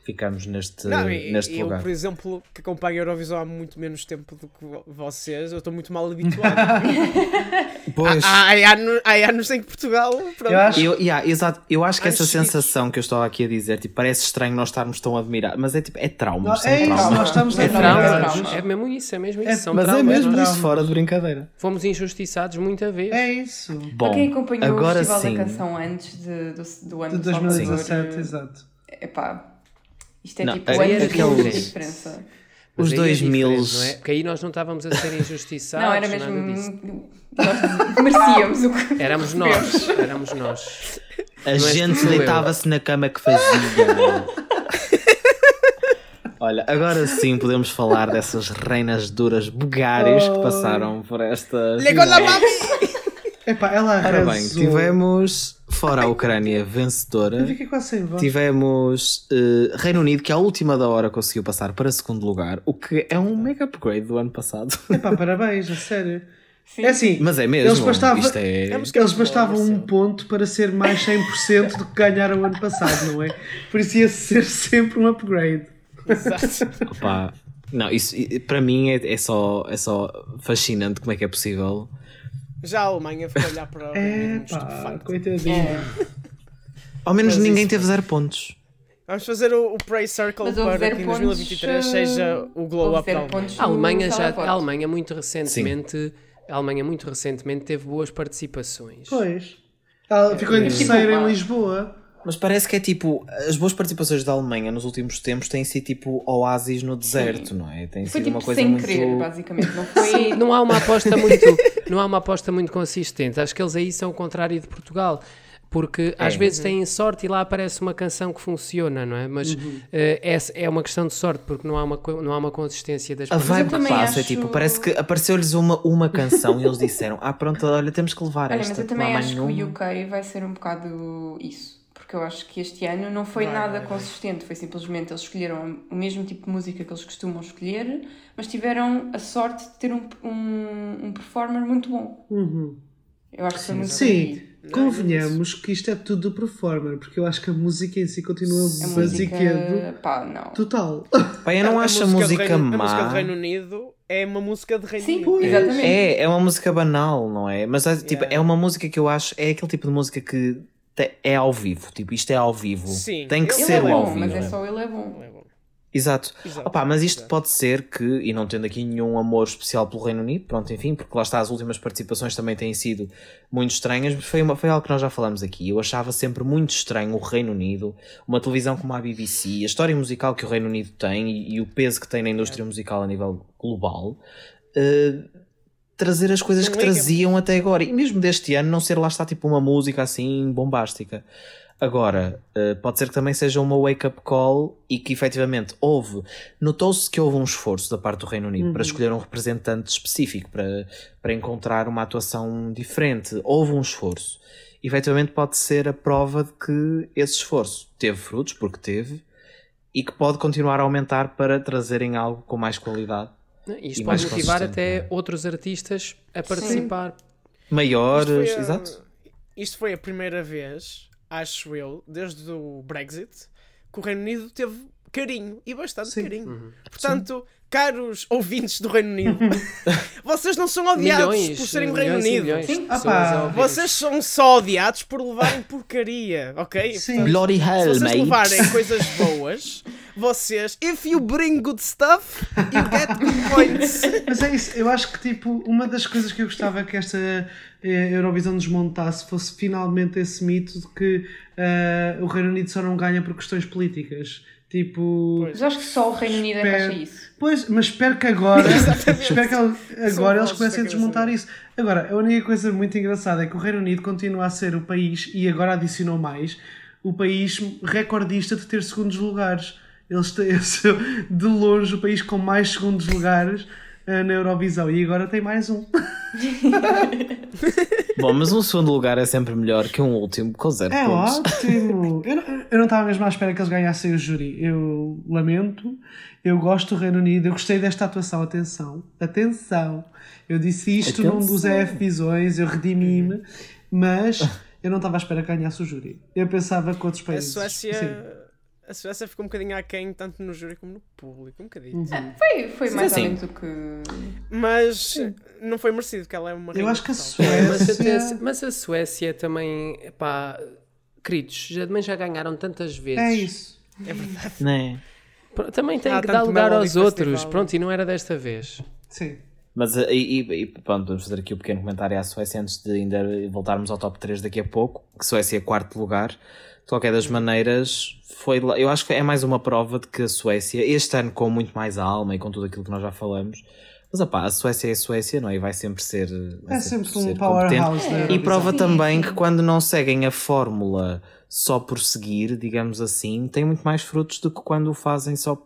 ficamos neste, Não, e- neste eu, lugar. por exemplo, que acompanho a Eurovisão há muito menos tempo do que vo- vocês, eu estou muito mal (laughs) habituado. Pois... há, há, anos, há anos em que Portugal. Pronto, Eu acho- Eu, yeah, exato. eu acho que Anos essa sensação que eu estou aqui a dizer, tipo, parece estranho nós estarmos tão admirados, mas é tipo, é trauma. Não, é isso, traumas. nós estamos É É traumas. traumas. É mesmo isso, é mesmo isso. É- São Mas é traumas. mesmo nós isso, fora de brincadeira. Fomos injustiçados muita vez. É isso. Bom, Para quem acompanhou agora o Festival sim. da Canção antes de- do, do ano De do Salvador, 2017, eh, exato. Epá, isto é Não, tipo luz aqueles- de diferença. Mas Os aí é 2000 diferente, não é? Porque aí nós não estávamos a ser injustiçados. Não, era nada disso. mesmo. Nós (laughs) merecíamos o que. Éramos nós, éramos nós. a és gente tu, eu. deitava-se na cama que fazia. Olha, agora sim podemos falar dessas reinas duras bugárias que passaram por esta. Lego la final. mami! Epá, ela Ora arrasou. bem, tivemos fora a Ucrânia vencedora. Eu fiquei quase sem voz. Tivemos eh, Reino Unido que à última da hora conseguiu passar para segundo lugar, o que é um mega upgrade do ano passado. (laughs) Epá, parabéns, a sério. Sim. É assim, Mas é mesmo. Eles bastavam- Isto é... É eles bastavam um Marcelo. ponto para ser mais 100% do que ganharam o ano passado, não é? Por isso ia ser sempre um upgrade. Exato. Opa, não, isso para mim é, é só, é só fascinante como é que é possível. Já a Alemanha foi olhar para o É pá, coitadinho. Ao menos Mas ninguém isso- teve zero pontos. Vamos fazer o, o Praise Circle para que em pontos, 2023 eh, seja o Glow Up da Alemanha. A Alemanha, já, a Alemanha muito recentemente, a Alemanha muito recentemente teve boas participações. Pois. Ela ficou em terceiro em. Lisboa. Mas parece que é tipo, as boas participações da Alemanha nos últimos tempos têm sido tipo oásis no deserto, não é? Tem Foi sido tipo uma coisa sem muito. querer, basicamente. Não foi. Não há uma aposta muito, não há uma aposta muito consistente. Acho que eles aí são o contrário de Portugal. Porque às É. vezes têm sorte e lá aparece uma canção que funciona, não é? Mas eh, essa é uma questão de sorte, porque não há uma, não há uma consistência das A vibe que passa é acho- tipo, parece que apareceu-lhes uma, uma canção e eles disseram: Ah, pronto, olha, temos que levar Olha, esta. mas eu também acho que nenhuma." o UK vai ser um bocado isso. Porque eu acho que este ano não foi Vai, nada vai, vai. consistente. Foi simplesmente eles escolheram o mesmo tipo de música que eles costumam escolher, mas tiveram a sorte de ter um, um, um performer muito bom. Uhum. Eu acho que foi muito Sim, aí. convenhamos que isto é tudo do performer, porque eu acho que a música em si continua A música. pá, não. total. Pá, eu não A acho a do música Reino- A música má. do Reino Unido é uma música de Reino Sim, Unido. exatamente. É, é uma música banal, não é? Mas é, tipo, Yeah. é uma música que eu acho, é aquele tipo de música que é ao vivo. Tipo, isto é ao vivo. Sim, Tem que ele Ele ser é ao bom, vivo. mas é só ele é bom. É bom. Exato. Exato, Opa, mas isto exato. pode ser que, e não tendo aqui nenhum amor especial pelo Reino Unido, pronto, enfim, porque lá está, as últimas participações também têm sido muito estranhas, mas foi, uma, foi algo que nós já falamos aqui. Eu achava sempre muito estranho o Reino Unido, uma televisão como a BBC, a história musical que o Reino Unido tem e, e o peso que tem na indústria musical a nível global, eh, trazer as coisas que traziam até agora. E mesmo deste ano não ser lá está tipo uma música assim bombástica. Agora, eh, pode ser que também seja uma wake-up call e que efetivamente houve, notou-se que houve um esforço da parte do Reino Unido para escolher um representante específico, para, para encontrar uma atuação diferente. Houve um esforço. Efetivamente pode ser a prova de que esse esforço teve frutos, porque teve, e que pode continuar a aumentar para trazerem algo com mais qualidade. Isto E pode motivar até é? outros artistas a participar. Maiores, Isto foi a- exato. Isto foi a primeira vez, acho eu, desde o Brexit, que o Reino Unido teve carinho e bastante Sim. carinho. Portanto, caros ouvintes do Reino Unido, (laughs) vocês não são odiados Milhões, por serem do Reino Unido. Sim. Ah. Vocês são só odiados por levarem porcaria, ok? Sim. Portanto, Bloody se hell, vocês mate. levarem coisas boas, vocês, if you bring good stuff, you get good points. (laughs) Mas é isso, eu acho que tipo, uma das coisas que eu gostava que esta eh, Eurovisão desmontasse fosse finalmente esse mito de que eh, o Reino Unido só não ganha por questões políticas. Tipo. Pois. Mas acho que só o Reino Unido é que Espero- acha isso. Pois, mas espero que agora, (laughs) espero que agora eles comecem a desmontar isso. Agora, a única coisa muito engraçada é que o Reino Unido continua a ser o país, e agora adicionou mais, o país recordista de ter segundos lugares. Eles têm (laughs) de longe o país com mais segundos lugares na Eurovisão e agora tem mais um. (laughs) Bom, mas um segundo lugar é sempre melhor que um último com zero É pontos. ótimo! Eu não, eu não estava mesmo à espera que eles ganhassem o júri. Eu lamento, eu gosto do Reino Unido, eu gostei desta atuação. Atenção, atenção! Eu disse isto num dos Atenção. EF Visões, eu redimi-me, mas eu não estava à espera que ganhasse o júri. Eu pensava que outros A países. Suécia, Sim. A Suécia ficou um bocadinho aquém, tanto no júri como no público. Um bocadinho. Uhum. Foi, foi mais Sim. ou menos o que. Mas não foi merecido, porque ela é uma Eu acho que a. É, mas, Suécia- até- mas a Suécia também, pá, queridos, já, também já ganharam tantas vezes. É isso. É verdade. Né? Pronto, Também tem Há que dar lugar aos Festival. outros. Pronto, e não era desta vez. Sim. Mas eh, e, e, e pronto, vamos fazer aqui um pequeno comentário à Suécia antes de ainda voltarmos ao top 3 daqui a pouco. Que Suécia é quarto lugar. De qualquer das maneiras, foi lá- eu acho que é mais uma prova de que a Suécia, este ano com muito mais alma e com tudo aquilo que nós já falamos, mas opá, a Suécia é a Suécia, não é? E vai sempre ser. vai É sempre um ser powerhouse da E prova Sim, também que quando não seguem a fórmula só por seguir, digamos assim, tem muito mais frutos do que quando o fazem só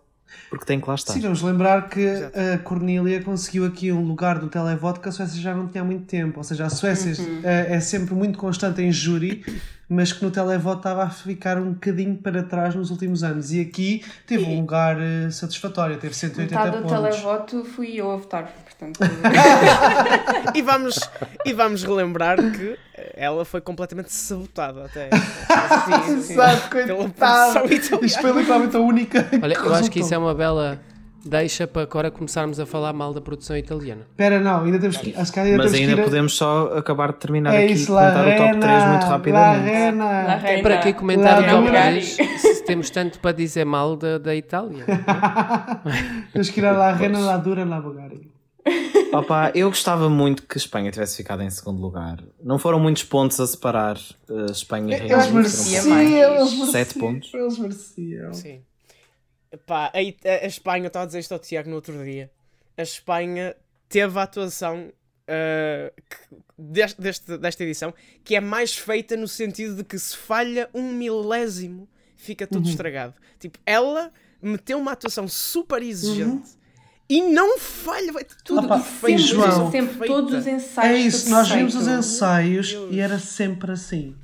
porque tem que lá estar. Sim, vamos lembrar que a Cornília conseguiu aqui um lugar do televoto que a Suécia já não tinha há muito tempo. Ou seja, a Suécia eh, é sempre muito constante em júri, mas que no televoto estava a ficar um bocadinho para trás nos últimos anos. E aqui teve um lugar eh, satisfatório, teve 180 Metade do pontos. televoto fui eu a votar, portanto. (laughs) E vamos, e vamos relembrar que ela foi completamente sabotada até. (laughs) Exato, coitado. italiana. Isto foi literalmente a única. Olha, eu acho que isso é uma bela deixa para agora começarmos a falar mal da produção italiana. Espera, não, ainda temos que. Acho que ainda Mas temos que ainda ir podemos só acabar de terminar É aqui e isso, La comentar o top 3 muito Rena, La rapidamente. Rena. Para que comentar o top Bulgária. 3 se temos tanto para dizer mal da, da Itália? (laughs) Temos que ir a La Rena, La Dura, La Bulgária. Opa, eu gostava muito que a Espanha tivesse ficado em segundo lugar. Não foram muitos pontos a separar uh, Espanha e Reino Unido. eles mereciam. Sete pontos. Eles mereciam. Sim. Pá, a, a Espanha, eu estava a dizer isto ao Tiago no outro dia. A Espanha teve a atuação ah, que- deste, deste- desta edição que é mais feita no sentido de que se falha um milésimo, fica tudo Uhum. estragado. Tipo, ela meteu uma atuação super exigente e não falha, vai tudo Opa, perfeito. Sempre, João. Sempre, perfeita. todos os ensaios. É isso, nós vimos os ensaios e era sempre assim.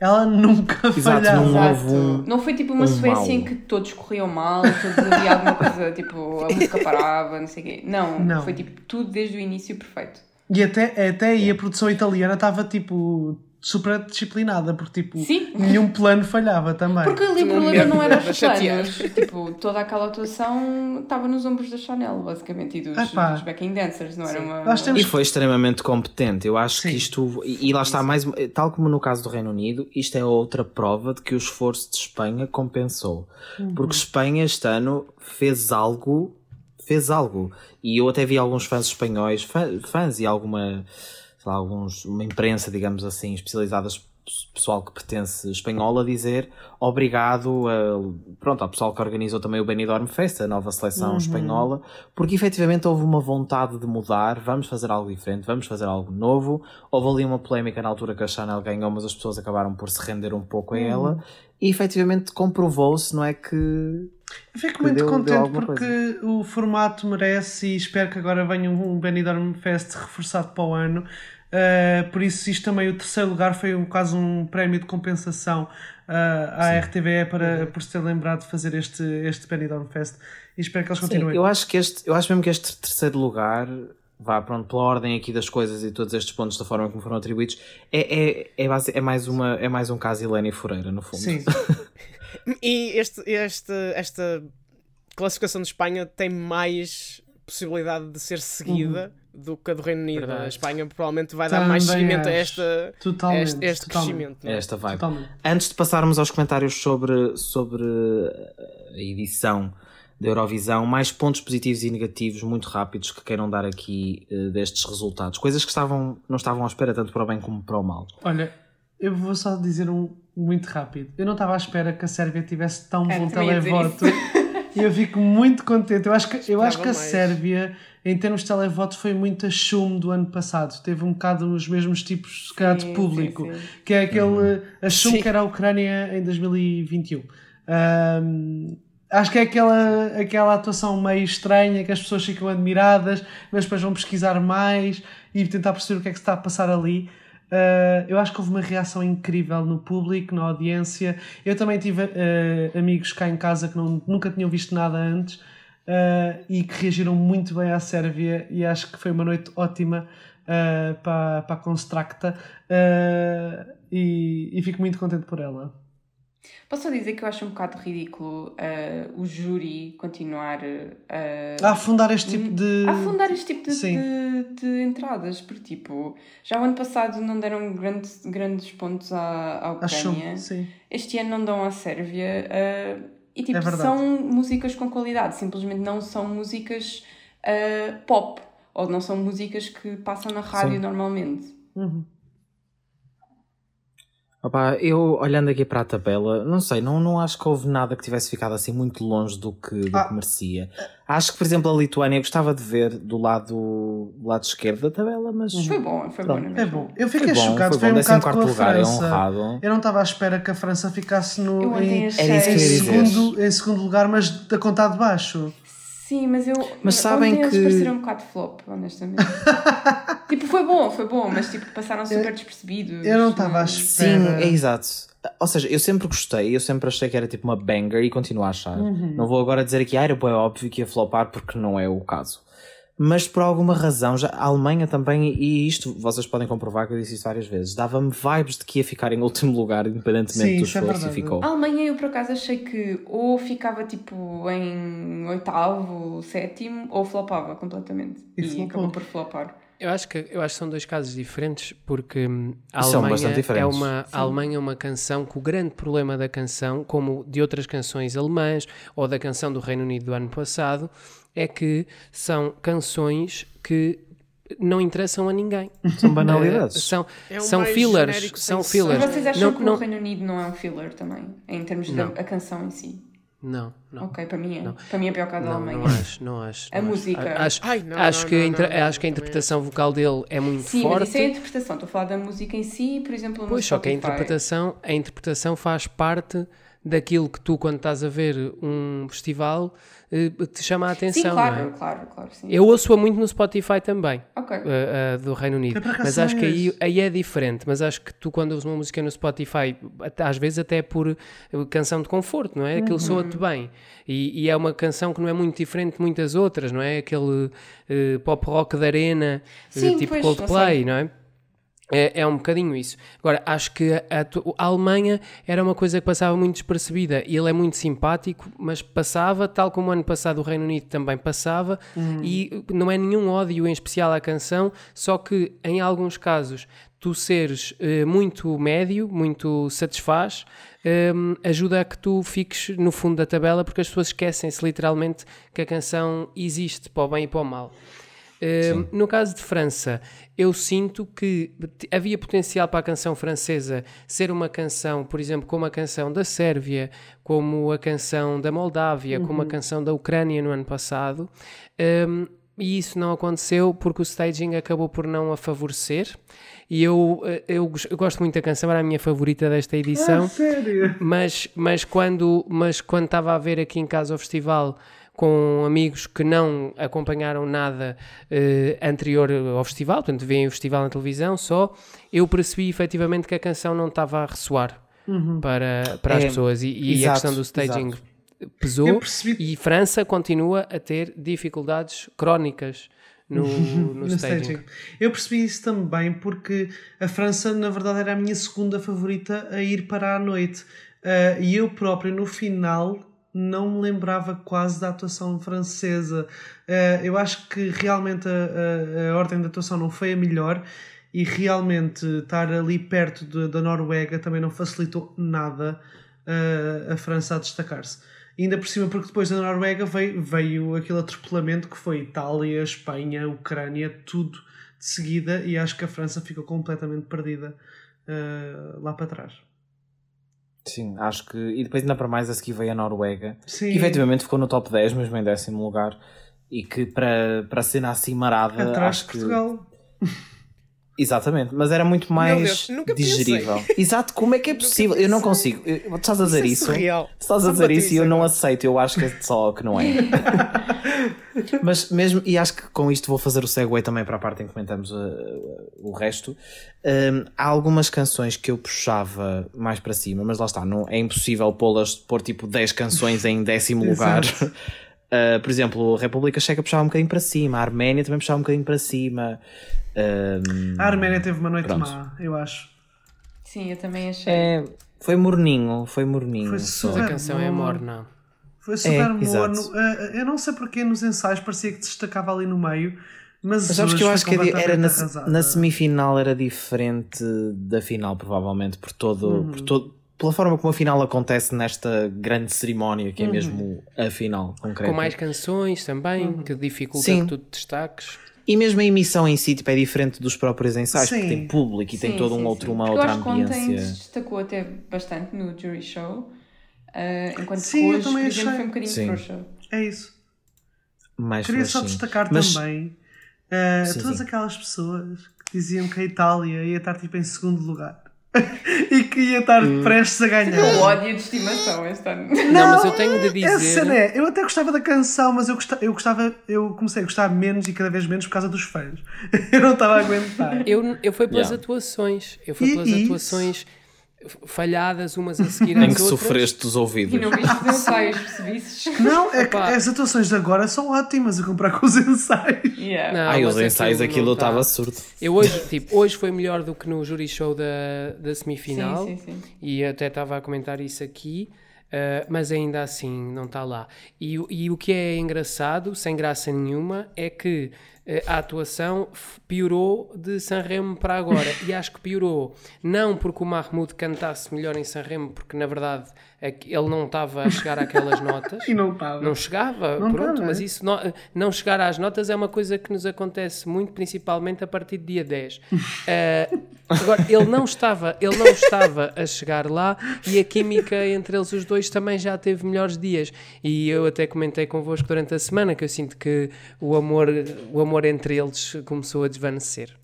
Ela nunca (laughs) Exato, falhava. não Exato. um. Não foi tipo uma um Suécia em que todos corriam mal, todos havia alguma coisa, (laughs) tipo, a música (laughs) parava, não sei o quê. Não, Não. foi tipo tudo desde o início perfeito. E até, até aí a produção italiana estava tipo super disciplinada, porque tipo, Sim. nenhum plano falhava também. Porque ali o problema não era os planos. tipo, toda aquela atuação estava nos ombros da Chanel, basicamente, e dos, Epá. dos backing dancers, não era uma. Nós temos- E foi extremamente competente. Eu acho Sim. que isto, e e lá está mais, tal como no caso do Reino Unido, isto é outra prova de que o esforço de Espanha compensou. Porque Espanha este ano fez algo, fez algo. E eu até vi alguns fãs espanhóis, fã- fãs e alguma, lá, alguns, uma imprensa, digamos assim, especializadas pessoal que pertence espanhol a dizer obrigado a, pronto, ao pessoal que organizou também o Benidorm Fest, a nova seleção espanhola, porque efetivamente houve uma vontade de mudar, vamos fazer algo diferente, vamos fazer algo novo. Houve ali uma polémica na altura que a Chanel ganhou, mas as pessoas acabaram por se render um pouco a ela, e efetivamente comprovou-se, não é que fico muito Deu- deu contente alguma porque o formato merece e espero que agora venha um Benidorm Fest reforçado para o ano. Uh, por isso, isto também, o terceiro lugar foi um, quase um prémio de compensação uh, à RTVE para, por se ter lembrado de fazer este, este Benidorm Fest e espero que eles continuem. eu acho que este, eu acho mesmo que este terceiro lugar, vá pronto, pela ordem aqui das coisas e todos estes pontos da forma como foram atribuídos, é, é, é, base- é mais, uma, é mais um caso Helena e Fureira, no fundo. Sim, (laughs) E este, este, esta classificação de Espanha tem mais possibilidade de ser seguida do que a do Reino Unido. Verdade. A Espanha provavelmente vai dar mais Também seguimento a, acho. esta, a totalmente. este, a este totalmente, crescimento. não É é? esta vibe. Totalmente. Antes de passarmos aos comentários sobre, sobre a edição da Eurovisão, mais pontos positivos e negativos muito rápidos que queiram dar aqui eh, destes resultados. Coisas que estavam, não estavam à espera tanto para o bem como para o mal. Olha, eu vou só dizer um muito rápido. Eu não estava à espera que a Sérvia tivesse tão É, bom televoto. (laughs) E eu fico muito contente. Eu acho que, eu acho que a mais. Sérvia, em termos de televoto, foi muito a chum do ano passado. Teve um bocado os mesmos tipos, se calhar, de Sim, público. sim, sim. Que é aquele a chum Sim. que era a Ucrânia em 2021. Ahm, acho que é aquela, aquela atuação meio estranha que as pessoas ficam admiradas, mas depois vão pesquisar mais e tentar perceber o que é que se está a passar ali. Uh, eu acho que houve uma reação incrível no público, na audiência. Eu também tive uh, amigos cá em casa que não, nunca tinham visto nada antes uh, e que reagiram muito bem à Sérvia e acho que foi uma noite ótima para, para a Constracta e, e fico muito contente por ela. Posso só dizer que eu acho um bocado ridículo uh, o júri continuar uh, A afundar este tipo de. a afundar este tipo de, de, de entradas, porque tipo, já o ano passado não deram grandes, grandes pontos à, à Ucrânia, este ano não dão à Sérvia uh, e tipo, É são músicas com qualidade, simplesmente não são músicas pop ou não são músicas que passam na rádio Sim. normalmente. Uhum. Opa, eu olhando aqui para a tabela, não sei, não, não acho que houve nada que tivesse ficado assim muito longe do que, do Ah. que merecia. Acho que, por exemplo, a Lituânia gostava de ver do lado, do lado esquerdo da tabela, mas Foi bom, foi bom, É mesmo? bom. Eu foi fiquei bom, chocado, foi foi, bom. um Décimo bocado com a lugar é França. honrado. Eu não estava à espera que a França ficasse no, em, achei- Era isso em que eu ia dizer. segundo, em segundo lugar, mas da conta de baixo. Sim, mas eu. Mas sabem ontem eles que- pareceram um bocado flop, honestamente. (laughs) tipo, foi bom, foi bom, mas tipo, passaram super despercebidos. eu não estava à Sim, espera. é exato. Ou seja, eu sempre gostei, eu sempre achei que era tipo uma banger e continuo a achar. Uhum. Não vou agora dizer aqui, ah, era bem óbvio que ia flopar porque não é o caso. Mas por alguma razão, já, a Alemanha também, e isto vocês podem comprovar que eu disse isso várias vezes, dava-me vibes de que ia ficar em último lugar, independentemente Sim, do isso é esforço, e ficou. A Alemanha, eu por acaso achei que ou ficava tipo em oitavo, sétimo, ou flopava completamente. E E, acabou por flopar. Eu acho que eu acho que são dois casos diferentes porque a São Alemanha é uma a Alemanha é uma canção que o grande problema da canção, como de outras canções alemãs ou da canção do Reino Unido do ano passado, é que são canções que não interessam a ninguém. São banalidades. Eh, são É são fillers, são fillers. Mas vocês acham Não- que não- o Reino Unido não é um filler também? Em termos da Não. a canção em si? Não, não. Ok, para mim é. Para mim é pior que a da Não, Alemanha. não acho, não acho. A não música. Acho, Ai, não, acho, não, que, a não, não, acho que a interpretação vocal dele é muito Sim, forte. mas isso é a interpretação. Estou a falar da música em si, por exemplo, no Pois, só que a interpretação, a interpretação faz parte daquilo que tu, quando estás a ver um festival, eh, te chama a atenção. Sim, claro, não é? claro, claro. Sim. Eu ouço-a muito no Spotify também, Ok. eh, eh, do Reino Unido. Mas acho que aí, aí é diferente. Mas acho que tu, quando ouves uma música no Spotify, às vezes até por eh, canção de conforto, não é? Aquilo soa-te bem. E, e é uma canção que não é muito diferente de muitas outras, não é? Aquele eh, pop rock de arena, Sim, tipo pois, Coldplay, não é? É, é um bocadinho isso. Agora, acho que a, a, Alemanha era uma coisa que passava muito despercebida. E ele é muito simpático, mas passava, tal como o ano passado o Reino Unido também passava, Hum. e não é nenhum ódio em especial à canção, só que em alguns casos tu seres eh, muito médio, muito satisfaz, eh, ajuda a que tu fiques no fundo da tabela, porque as pessoas esquecem-se literalmente que a canção existe para o bem e para o mal. Uh, no caso de França, eu sinto que havia potencial para a canção francesa ser uma canção, por exemplo, como a canção da Sérvia, como a canção da Moldávia, como a canção da Ucrânia no ano passado. Um, e isso não aconteceu porque o staging acabou por não a favorecer. E eu, eu, eu gosto muito da canção, era a minha favorita desta edição. Ah, sério? Mas, mas quando mas quando estava a ver aqui em casa o festival com amigos que não acompanharam nada eh, anterior ao festival, portanto, veem o festival na televisão só, eu percebi efetivamente que a canção não estava a ressoar para, para as É, pessoas e, e a exato, questão do staging exato. pesou e França continua a ter dificuldades crónicas no, (laughs) no, no staging. staging. Eu percebi isso também porque a França, na verdade, era a minha segunda favorita a ir para a noite. Ah, e eu próprio, no final, não me lembrava quase da atuação francesa. Ah, eu acho que realmente a, a- a ordem de atuação não foi a melhor e realmente estar ali perto de- da Noruega também não facilitou nada ah, a França a destacar-se. Ainda por cima, porque depois da Noruega veio, veio aquele atropelamento que foi Itália, Espanha, Ucrânia, tudo de seguida, e acho que a França ficou completamente perdida ah, lá para trás. Sim, acho que. E depois, ainda para mais, a seguir veio a Noruega. Sim. que efetivamente ficou no top 10, mesmo em décimo lugar. E que para, para a cena assim marada, Atrás de que. Exatamente, mas era muito mais digerível. (laughs) Exato, como é que é possível? Eu não consigo. Eu- Tu estás a dizer é isso? Tu estás a dizer isso e eu não aceito. Eu acho que é só que não é. (laughs) Mas mesmo, e acho que com isto vou fazer o segue também para a parte em que comentamos uh, o resto. Um, há algumas canções que eu puxava mais para cima, mas lá está, não, é impossível pô-las, pôr tipo 10 canções em décimo lugar. Uh, por exemplo, a República Checa puxava um bocadinho para cima, a Arménia também puxava um bocadinho para cima. Um, A Arménia teve uma noite Pronto. má, eu acho. Sim, eu também achei. é, foi morninho, foi morninho. Foi super- A canção é morna. Foi super morno. exato. Ah, eu não sei porque nos ensaios parecia que destacava ali no meio, mas, Mas sabes que eu acho que era na, na semifinal era diferente da final, provavelmente, por todo, Uhum. por todo, pela forma como a final acontece nesta grande cerimónia, que é Uhum. mesmo a final concreta. Com mais canções também, Uhum. que dificulta Sim. que tu te destaques. E mesmo a emissão em si tipo, é diferente dos próprios ensaios, porque Sim. tem público e tem Sim, todo sim, um outro, uma Porque outra eu acho que ontem se ambiência. destacou até bastante no jury show, ah, enquanto Sim, que eu hoje, por também exemplo, achei. foi um bocadinho frouxa. É isso. Mais Queria só destacar Mas- também Sim, todas sim. aquelas pessoas que diziam que a Itália ia estar tipo em segundo lugar (laughs) e que ia estar Hum. prestes a O ganhar. ódio de estimação este ano. Não, mas eu tenho de Essa dizer. cena é, eu até gostava da canção, mas eu gostava, eu gostava, eu comecei a gostar menos e cada vez menos por causa dos fãs. (laughs) Eu não estava a aguentar. Eu, eu fui pelas Yeah. atuações. Eu fui E pelas isso? atuações falhadas, umas a (laughs) seguir Em às que outras. sofreste os ouvidos. E não viste os ensaios, percebisses? (laughs) Não, é que Opa. as atuações de agora são ótimas a comparar com os ensaios. Yeah. Não, Ai, os ensaios aquilo eu estava tá. surdo. Eu hoje, tipo, hoje foi melhor do que no jury show da, da semifinal. Sim, sim, sim. E até estava a comentar isso aqui. Uh, mas ainda assim não está lá. E, o- e o que é engraçado, sem graça nenhuma, é que uh, a atuação piorou de Sanremo para agora. e acho que piorou não porque o Mahmoud cantasse melhor em Sanremo, porque na verdade ele não estava a chegar àquelas notas. (laughs) E não estava. Não chegava, Não pronto, estava, mas é? isso não, não chegar às notas é uma coisa que nos acontece muito, principalmente a partir do dia 10. (laughs) Eh, agora, ele não, estava, ele não estava a chegar lá e a química entre eles os dois também já teve melhores dias. E eu até comentei convosco durante a semana que eu sinto que o amor, o amor entre eles começou a desvanecer.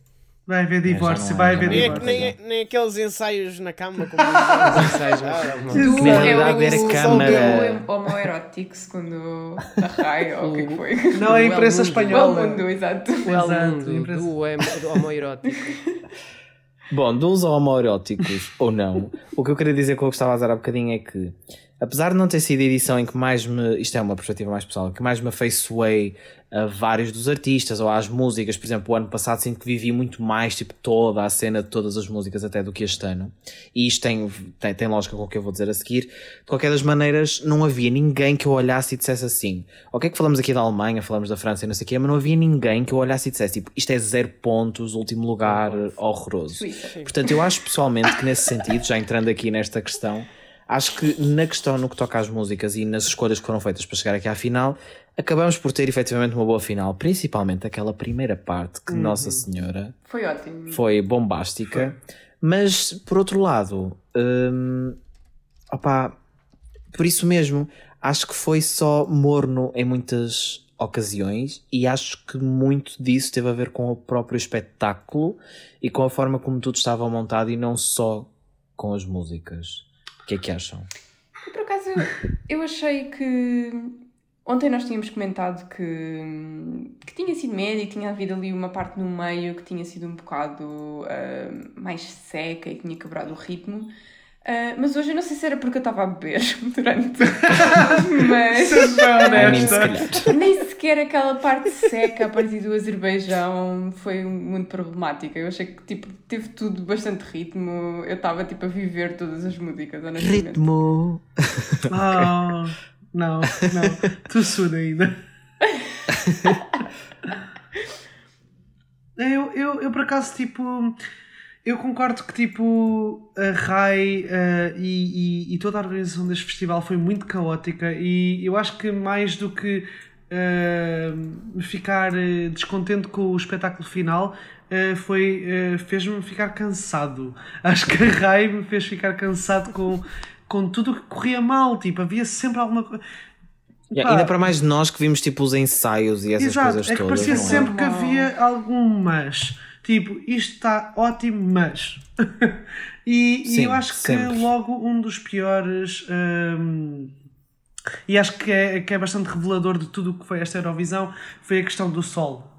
Vai haver divórcio, é, vai já haver é. é que- divórcio. nem, nem aqueles ensaios na cama como (laughs) não. Tu Na é realidade era o- câmara. o homoerótico, segundo a Rai, ou o que é que foi? Não, a O imprensa Mundo. O El espanhola. Mundo, exato. o El Mundo do, homoerótico. Bom, dos homoeróticos ou não, o que eu queria dizer com o que estava a dizer há bocadinho é que, apesar de não ter sido a edição em que mais me, isto é uma perspectiva mais pessoal, que mais me afeiçoei a vários dos artistas ou às músicas, por exemplo, o ano passado sinto que vivi muito mais, tipo, toda a cena de todas as músicas até do que este ano. E isto tem, tem, tem lógica com o que eu vou dizer a seguir. De qualquer das maneiras, não havia ninguém que eu olhasse e dissesse assim, ok que falamos aqui da Alemanha, falamos da França e não sei o quê, mas não havia ninguém que eu olhasse e dissesse, tipo, isto é zero pontos, último lugar, horroroso. Suíça. Portanto, eu acho pessoalmente que nesse sentido, já entrando aqui nesta questão, acho que na questão no que toca às músicas e nas escolhas que foram feitas para chegar aqui à final, acabamos por ter efetivamente uma boa final, principalmente aquela primeira parte que Nossa Senhora Foi ótimo. foi bombástica, mas por outro lado, hum, opá, por isso mesmo, acho que foi só morno em muitas ocasiões e acho que muito disso teve a ver com o próprio espetáculo e com a forma como tudo estava montado e não só com as músicas. O que é que acham? Por acaso, eu achei que. Ontem nós tínhamos comentado que, que tinha sido médio e tinha havido ali uma parte no meio que tinha sido um bocado ah, mais seca e tinha quebrado o ritmo. Ah, mas hoje eu não sei se era porque eu estava a beber (laughs) durante. mas. (laughs) Se honesta. calhar. Nem sequer aquela parte seca a partir do Azerbaijão foi muito problemática. Eu achei que tipo, teve tudo bastante ritmo. Eu estava tipo, a viver todas as músicas, honestamente. Ritmo. Ah, (laughs) não, não. (laughs) Tu suda ainda. Eu, eu, eu, por acaso, tipo... Eu concordo que, tipo, a RAI eh, e, e, e toda a organização deste festival foi muito caótica e eu acho que mais do que eh, ficar eh, descontente com o espetáculo final, eh, foi, fez-me ficar cansado. Acho que a RAI me fez ficar cansado com, com tudo o que corria mal. Tipo, havia sempre alguma coisa. Yeah, ainda para mais nós que vimos tipo os ensaios e essas Exato, coisas é que todas. parecia não é? sempre que Normal. havia algum mas. Tipo, isto está ótimo, mas. (laughs) e, e Sim, eu acho que sempre. logo um dos piores. hum, e acho que é, que é bastante revelador de tudo o que foi esta Eurovisão foi a questão do sol.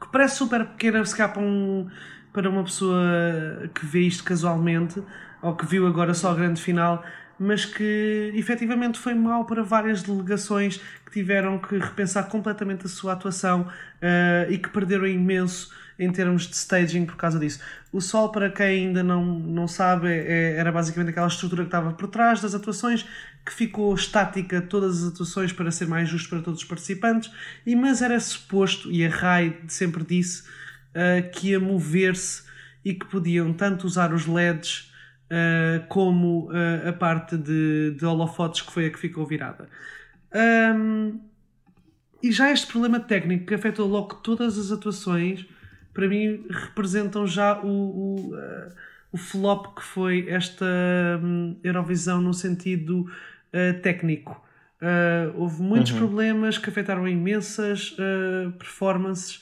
Que parece super pequena se calhar para, um, para uma pessoa que vê isto casualmente ou que viu agora só a grande final, mas que efetivamente foi mau para várias delegações que tiveram que repensar completamente a sua atuação eh, e que perderam imenso em termos de staging por causa disso. O Sol, para quem ainda não, não sabe, é- era basicamente aquela estrutura que estava por trás das atuações, que ficou estática todas as atuações para ser mais justo para todos os participantes, e mas era suposto, e a RAI sempre disse, eh, que ia mover-se e que podiam tanto usar os LEDs eh, como eh, a parte de, de holofotes que foi a que ficou virada. Ahm, e já este problema técnico que afetou logo todas as atuações, para mim representam já o, o, eh, o flop que foi esta hum, Eurovisão no sentido técnico. Houve muitos problemas que afetaram imensas performances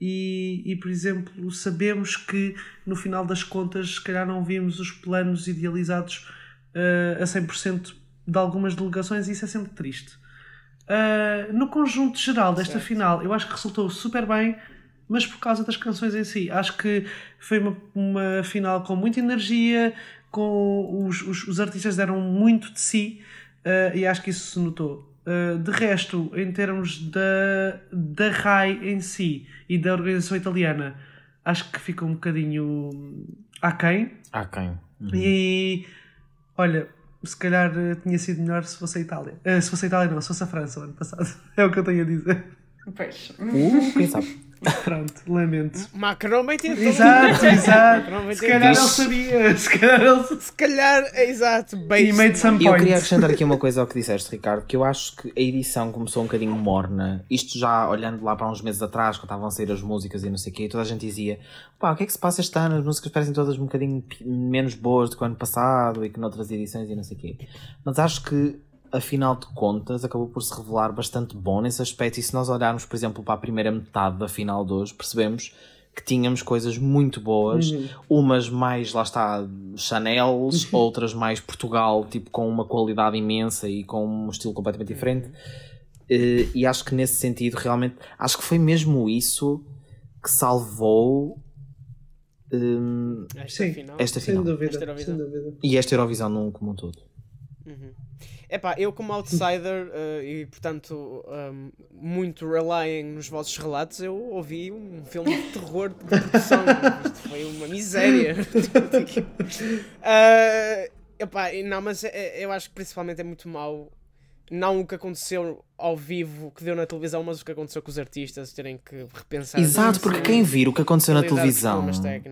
e, e, por exemplo, sabemos que no final das contas, se calhar não vimos os planos idealizados eh, a 100% de algumas delegações e isso é sempre triste. Uh, no conjunto geral desta Certo. final, eu acho que resultou super bem, mas por causa das canções em si. Acho que foi uma, uma final com muita energia, com os, os, os artistas deram muito de si uh, e acho que isso se notou. Uh, de resto, em termos da, da RAI em si e da organização italiana, acho que ficou um bocadinho aquém. Ah, quem? E olha, se calhar eh, tinha sido melhor se fosse a Itália. Eh, se fosse a Itália, não, se fosse a França o ano passado. (laughs) É o que eu tenho a dizer. Pois. Uh, quem (laughs) sabe? Pronto, lamento. Macron bem tentou. Exato, (laughs) exato. Se calhar ele sabia. Se calhar ele. Se calhar, é exato, bem. He made some E eu queria acrescentar aqui uma coisa ao que disseste, Ricardo, que eu acho que a edição começou um bocadinho morna. Isto já olhando lá para uns meses atrás, quando estavam a sair as músicas e não sei o quê, toda a gente dizia: pá, o que é que se passa este ano? As músicas parecem todas um bocadinho menos boas do que o ano passado e que noutras edições e não sei o quê. Mas acho que, afinal de contas, acabou por se revelar bastante bom nesse aspecto. E se nós olharmos, por exemplo, para a primeira metade da final de hoje, percebemos que tínhamos coisas muito boas, umas mais, lá está, Chanels, outras mais Portugal, tipo com uma qualidade imensa e com um estilo completamente diferente. Eh, E acho que nesse sentido, realmente, acho que foi mesmo isso que salvou hum, Esta Sim. final. esta Sem final dúvida, Esta Eurovisão. sem dúvida. e esta Eurovisão num como um todo. Epá, eu como outsider (laughs) eh, e portanto um, muito relying nos vossos relatos, eu ouvi um filme de terror de produção. (laughs) Isto foi uma miséria. (laughs) Eh, epá, não, mas é- eu acho que principalmente é muito mau. Não o que aconteceu ao vivo, que deu na televisão, mas o que aconteceu com os artistas terem que repensar. Exato, porque quem vir o que aconteceu na televisão,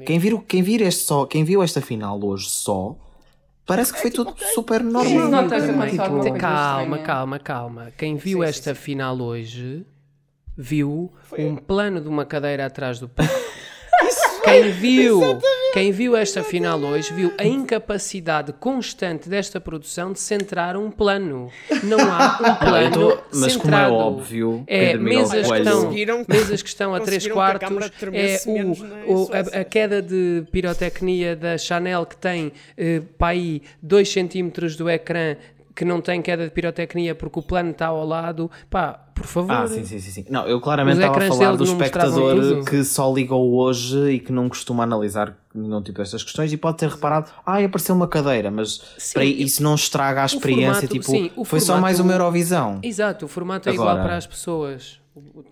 quem vir, quem vir este só, quem viu esta final hoje só, parece que foi tudo super Sim, normal. alguma coisa calma, calma, calma. Quem viu Sim, esta sim. final hoje viu Foi- um plano de uma cadeira atrás do palco. Quem (laughs) viu, quem viu esta final hoje viu a incapacidade constante desta produção de centrar um plano. Não há um (laughs) eu plano tô- mas como é centrado. óbvio, é mesas que, estão, Conseguiram- mesas que estão a 3 conseguiram que a quartos, câmara é o, na o- Suécia. a, a queda de pirotecnia da Chanel que tem eh, para aí 2 centímetros do ecrã que não tem queda de pirotecnia porque o plano está ao lado, pá, por favor. Ah, sim, sim, sim, sim. Não, eu claramente estava a falar do espectador que só ligou hoje e que não costuma analisar nenhum tipo destas questões e pode ter reparado, ah, apareceu uma cadeira, mas Sim, para isso não estraga a experiência, formato- tipo, sim, foi só formato- mais uma Eurovisão. Exato, o formato é Agora- igual para as pessoas.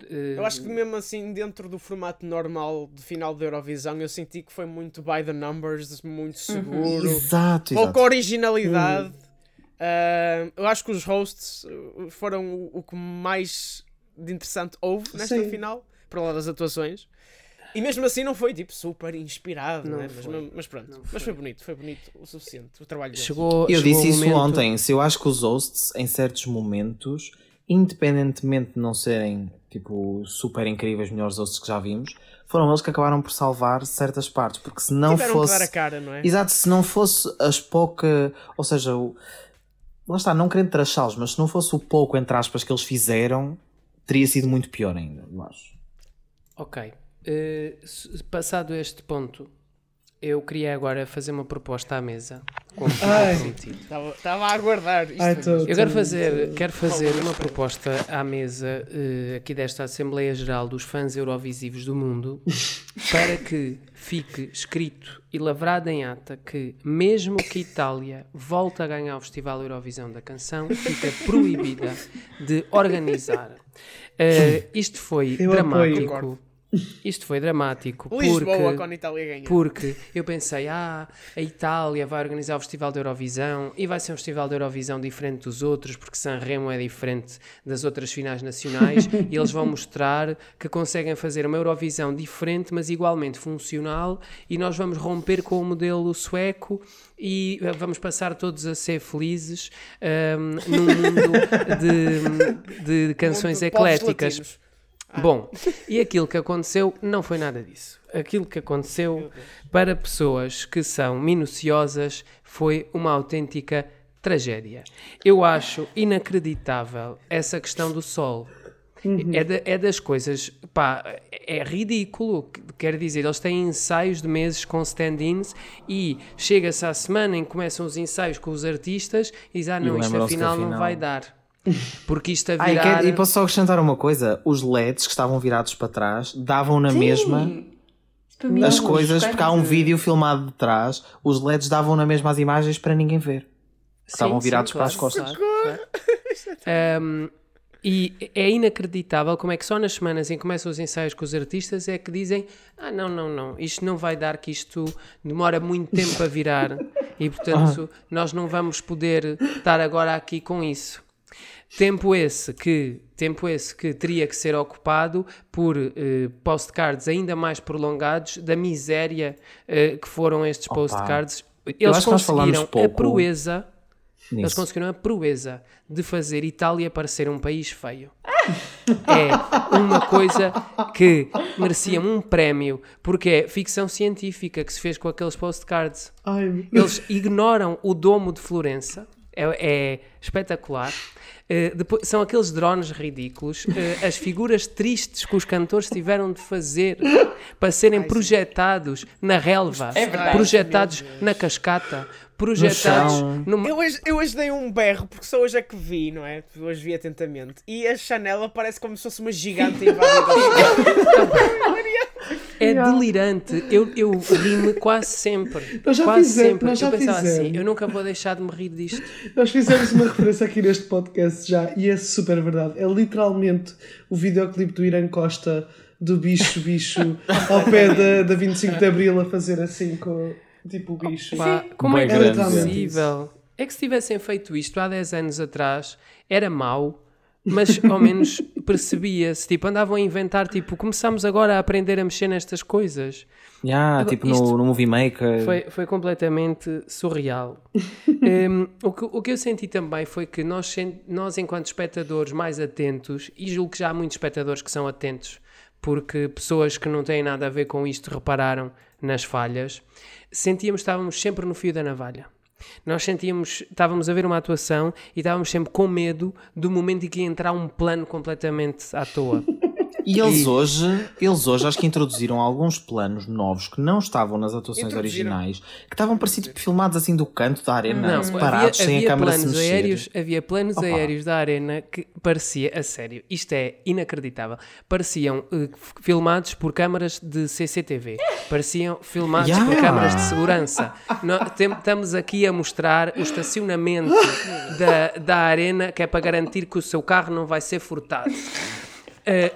Eh, Eu acho que mesmo assim, dentro do formato normal de final da Eurovisão, eu senti que foi muito by the numbers, muito seguro, Exato, pouca exato. originalidade. Ah, eu acho que os hosts uh, foram o, o que mais de interessante houve nesta Sim. final, para lá das atuações. E mesmo assim não foi tipo super inspirado, Não né? mas, mas pronto. Não mas foi bonito, foi bonito o suficiente. O trabalho deles. chegou, Eu chegou disse isso momento- ontem. Se eu acho que os hosts, em certos momentos, independentemente de não serem tipo super incríveis, melhores hosts que já vimos, foram eles que acabaram por salvar certas partes. Porque se não Tiveram que fosse. dar a cara, não é? Exato, se não fosse as poucas. Ou seja, o... lá está, não querendo trachá-los, mas se não fosse o pouco, entre aspas, que eles fizeram, teria sido muito pior ainda, eu acho. Ok. Se- passado este ponto, eu queria agora fazer uma proposta à mesa. Como prometido. Estava a aguardar isto. Ai, tô-. Eu quero fazer, tô- quero fazer uma proposta à mesa eh, aqui desta Assembleia Geral dos Fãs Eurovisivos do Mundo (laughs) para que fique escrito e lavrado em ata que, mesmo que Itália volte a ganhar o Festival Eurovisão da Canção, fica proibida de organizar. Eh, isto foi Eu apoio. dramático. Isto foi dramático Lisboa, porque quando a Itália ganha. porque eu pensei, ah, a Itália vai organizar o Festival da Eurovisão e vai ser um Festival da Eurovisão diferente dos outros, porque Sanremo é diferente das outras finais nacionais (laughs) e eles vão mostrar que conseguem fazer uma Eurovisão diferente, mas igualmente funcional e nós vamos romper com o modelo sueco e eh, vamos passar todos a ser felizes ahm, num mundo (laughs) de, de canções ecléticas. Latinos. Bom, e aquilo que aconteceu não foi nada disso. Aquilo que aconteceu para pessoas que são minuciosas foi uma autêntica tragédia. Eu acho inacreditável essa questão do sol. É, da- é das coisas, pá, é ridículo. Quer dizer, eles têm ensaios de meses com stand-ins e chega-se à semana em que começam os ensaios com os artistas e diz: Ah, não, isto afinal não vai dar. Porque isto a Ah, e, virar. quer- e posso só acrescentar uma coisa: os LEDs que estavam virados para trás davam na mesma Isso para mim é as um coisas, porque há um vídeo filmado de trás, os LEDs davam na mesma as imagens para ninguém ver. Estavam Sim, virados sim, para as claro, costas. claro, claro. Um, e é inacreditável como é que só nas semanas em que começam os ensaios com os artistas é que dizem ah não, não, não, isto não vai dar que isto demora muito tempo a virar e portanto (laughs) nós não vamos poder estar agora aqui com isso. Tempo esse que, tempo esse que teria que ser ocupado por eh, postcards ainda mais prolongados da miséria eh, que foram estes postcards. Eles conseguiram a proeza eles Nisso. conseguiram a proeza de fazer Itália parecer um país feio. (laughs) É uma coisa que merecia um prémio, porque é ficção científica que se fez com aqueles postcards. Ai, Eles ignoram o domo de Florença, é, é espetacular. Eh, depois, são aqueles drones ridículos, eh, as figuras tristes que os cantores tiveram de fazer para serem projetados na relva, É verdade. projetados na cascata, projetados numa, Eu hoje, eu hoje dei um berro, porque só hoje é que vi, não é? Hoje vi atentamente. E a Chanel aparece como se fosse uma gigante invadida. (laughs) (laughs) É delirante. Eu, eu ri-me quase sempre. (laughs) Nós já quase fizemos- sempre. nós já eu pensava assim, fizemos. eu nunca vou deixar de me rir disto. Nós fizemos uma (laughs) referência aqui neste podcast já e é super verdade. É literalmente o videoclipe do Irã Costa do bicho, bicho, (laughs) ao pé da, da 25 de Abril a fazer assim com tipo o bicho. Pá, como é Bué que é possível? É que se tivessem feito isto há 10 anos atrás, era mau, mas ao menos percebia-se. Tipo, andavam a inventar, tipo, começámos agora a aprender a mexer nestas coisas. Yeah, Agora, tipo no, no Movie Maker. Foi, foi completamente surreal. (laughs) Hum, o, que, o que eu senti também foi que nós, nós, enquanto espectadores mais atentos, e julgo que já há muitos espectadores que são atentos, porque pessoas que não têm nada a ver com isto repararam nas falhas, sentíamos que estávamos sempre no fio da navalha. Nós sentíamos, estávamos a ver uma atuação e estávamos sempre com medo do momento em que ia entrar um plano completamente à toa. (laughs) E eles hoje, eles hoje acho que (laughs) introduziram alguns planos novos que não estavam nas atuações originais, que estavam parecidos tipo, filmados assim do canto da arena, Não, separados, havia, sem havia a câmera se mexer. aéreos, havia planos Opa. aéreos da arena que parecia, a sério, isto é inacreditável, pareciam f- filmados por câmaras de CCTV, pareciam filmados Yeah. por câmaras de segurança. Nó- tem- estamos aqui a mostrar o estacionamento da, da arena que é para garantir que o seu carro não vai ser furtado. Eh,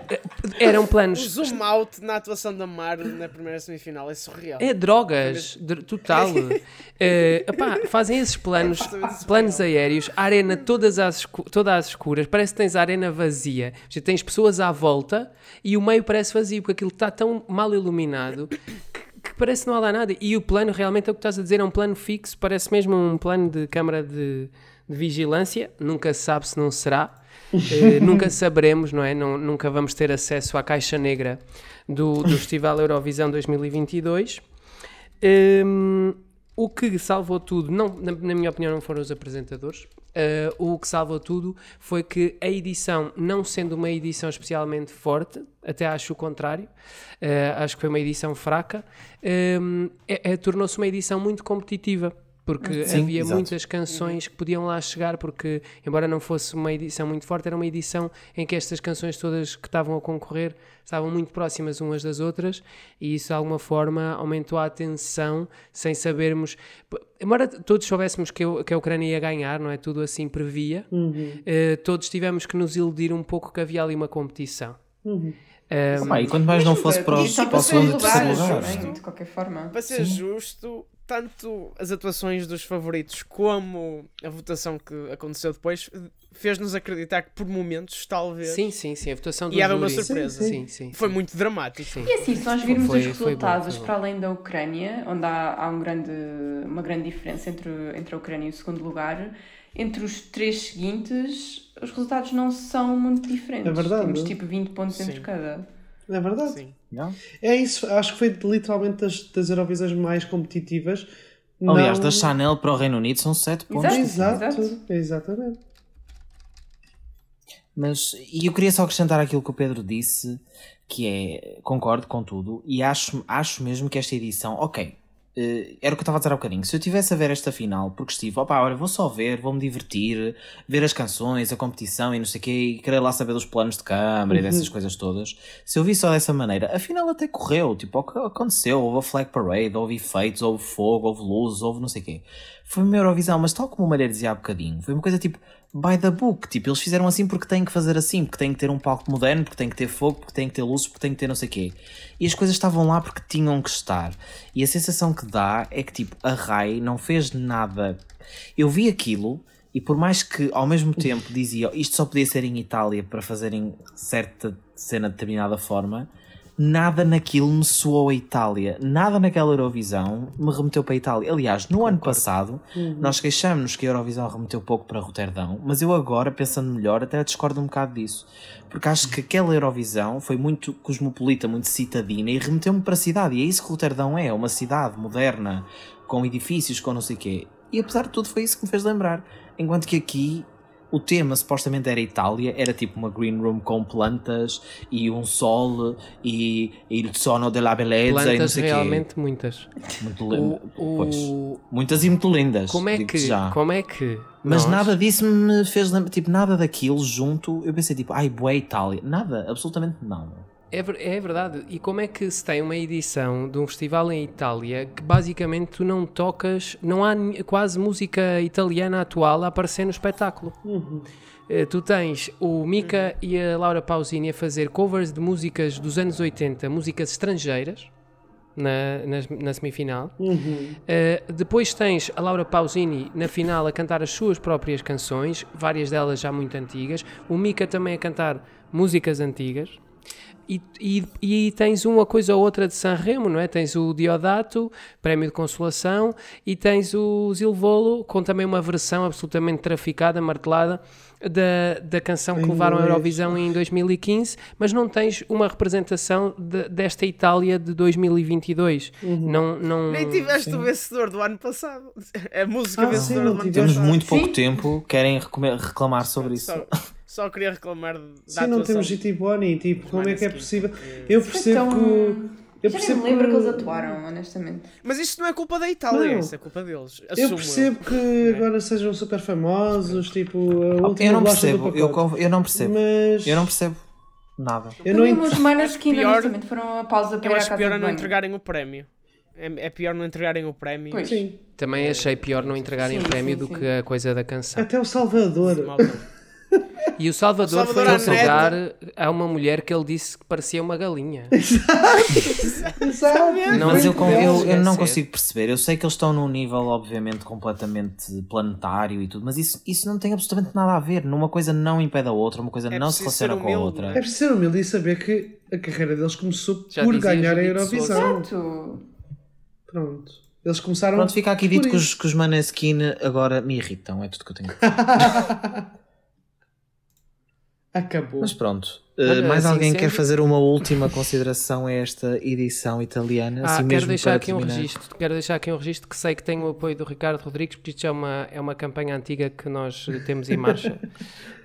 eram O planos zoom out na atuação da Mar na primeira semifinal é surreal. É drogas, dr- total. (laughs) Eh, epá, fazem esses planos, planos aéreos, arena todas escu- toda às escuras, parece que tens a arena vazia. Seja, tens pessoas à volta e o meio parece vazio, porque aquilo está tão mal iluminado que, que parece que não há lá nada. E o plano, realmente, é o que estás a dizer, é um plano fixo, parece mesmo um plano de câmara de, de vigilância. Nunca se sabe se não será. Eh, (laughs) nunca saberemos, não é? Não- nunca vamos ter acesso à caixa negra do, do Festival Eurovisão 2022. Hum, o que salvou tudo, não, na, na minha opinião, não foram os apresentadores. Uh, o que salvou tudo foi que a edição, não sendo uma edição especialmente forte, até acho o contrário, uh, acho que foi uma edição fraca, um, é- é- tornou-se uma edição muito competitiva. Porque Sim, havia exato. muitas canções que podiam lá chegar, porque, embora não fosse uma edição muito forte, era uma edição em que estas canções todas que estavam a concorrer estavam muito próximas umas das outras, e isso de alguma forma aumentou a atenção, sem sabermos. Embora todos soubéssemos que, a- que a Ucrânia ia ganhar, não é? Tudo assim previa, eh, todos tivemos que nos iludir um pouco que havia ali uma competição. Eh, Opa, e quanto mais não fosse para, os, para o segundo e terceiro lugar. também, de qualquer forma. Para ser justo, tanto as atuações dos favoritos como a votação que aconteceu depois fez-nos acreditar que por momentos, talvez, sim, sim, sim, a votação do E era uma júri. surpresa. Sim, sim. foi sim. muito dramático. Sim. E assim, se nós virmos Foi- os resultados bom. para além da Ucrânia, onde há, há um grande, uma grande diferença entre, entre a Ucrânia e o segundo lugar, entre os três seguintes, os resultados não são muito diferentes. É verdade. Temos tipo 20 pontos entre Sim. cada. É verdade. Sim. Yeah. É isso, acho que foi literalmente das, das Eurovisões mais competitivas. Aliás, Não- da Chanel para o Reino Unido são 7 pontos. Exato. Exato, Exato. exatamente. Mas, e eu queria só acrescentar aquilo que o Pedro disse, que é, concordo com tudo, e acho, acho mesmo que esta edição, ok, eh, era o que eu estava a dizer há bocadinho, se eu tivesse a ver esta final, porque estive, opá, olha, vou só ver, vou-me divertir, ver as canções, a competição e não sei o quê, e querer lá saber dos planos de câmara e dessas coisas todas, se eu vi só dessa maneira, a final até correu, tipo, o que aconteceu, houve a flag parade, houve efeitos, houve fogo, houve luzes, houve não sei o quê. Foi uma Eurovisão, mas tal como o Malher dizia há bocadinho, foi uma coisa tipo, by the book, tipo, eles fizeram assim porque têm que fazer assim, porque têm que ter um palco moderno, porque têm que ter fogo, porque têm que ter luzes, porque têm que ter não sei o quê. E as coisas estavam lá porque tinham que estar. E a sensação que dá é que, tipo, a Rai não fez nada. Eu vi aquilo e por mais que ao mesmo tempo dizia isto só podia ser em Itália para fazerem certa cena de determinada forma, nada naquilo me soou a Itália. Nada naquela Eurovisão me remeteu para a Itália. Aliás, no ano passado, nós queixamos-nos que a Eurovisão remeteu pouco para Roterdão, mas eu agora, pensando melhor, até discordo um bocado disso. Porque acho que aquela Eurovisão foi muito cosmopolita, muito citadina e remeteu-me para a cidade. E é isso que Roterdão é, uma cidade moderna, com edifícios, com não sei o quê. E apesar de tudo foi isso que me fez lembrar. Enquanto que aqui o tema supostamente era Itália, era tipo uma green room com plantas e um sol e, il sono della bellezza e não Plantas sei realmente muitas. quê. Muito O, lindo. Pois. o- Muitas e muito lindas. como é que, já. como é que Mas nós- nada disso me fez lembrar, tipo, nada daquilo junto. Eu pensei, tipo, ai, boé Itália. Nada, absolutamente não. É, é verdade. E como é que se tem uma edição de um festival em Itália que basicamente tu não tocas, não há quase música italiana atual a aparecer no espetáculo? Eh, Tu tens o Mika e a Laura Pausini a fazer covers de músicas dos anos 80, músicas estrangeiras, na, nas- na semifinal. Uh, depois tens a Laura Pausini na final a cantar as suas próprias canções, várias delas já muito antigas. O Mika também a cantar músicas antigas. E, e, e tens uma coisa ou outra de Sanremo, não é? Tens o Diodato, Prémio de Consolação, e tens o Zilvolo, com também uma versão absolutamente traficada, martelada, da, da canção que levaram à. Eurovisão em 2015, mas não tens uma representação de- desta Itália de 2022. Não, não, Nem tiveste sim. o vencedor do ano passado. A música Ah, vencedora sim, do ano tiveste. Temos passado. muito pouco Sim. tempo, querem reclamar sobre isso. Só, só queria reclamar da Sim, não atuação. temos GT Bonnie, tipo, como é que é possível? Eu percebo Então, que. Eu Já nem percebo me lembro que que- eles atuaram, honestamente. Mas isto não é culpa da Itália, Não. isso é culpa deles. Eu Assumo percebo que agora sejam super famosos, tipo, a última Eu não percebo, eu, eu não percebo. Mas. Eu não percebo nada. Eu não Também ent- os Maneskin, pior- honestamente, foram a pausa para Eu acho casa pior é não entregarem o prémio. É, é pior não entregarem o prémio. Pois. Sim. Também achei pior não entregarem Sim, o prémio sim, do sim. que a coisa da canção. Até o Salvador. E o Salvador, O Salvador foi entregar a uma mulher que ele disse que parecia uma galinha. (laughs) Exato. Não, Mas eu, eu, eu não consigo perceber. Eu sei que eles estão num nível, obviamente, completamente planetário e tudo, mas isso, isso não tem absolutamente nada a ver. Numa coisa não impede a outra, uma coisa É não se relaciona com a outra. É preciso ser humilde e saber que a carreira deles começou Já por ganhar a Eurovisão. Exato. Pronto. Eles começaram. Pronto, fica aqui dito que os, que os Maneskin agora me irritam, é tudo que eu tenho dizer. (laughs) Acabou. Mas pronto, Uh, Olha, mais assim alguém sendo- quer fazer uma última consideração a esta edição italiana? Ah, assim quero mesmo deixar para aqui um terminar? registro. Quero deixar aqui um registro que sei que tem o apoio do Ricardo Rodrigues, porque isto é uma, é uma campanha antiga que nós eh, temos em marcha. (laughs)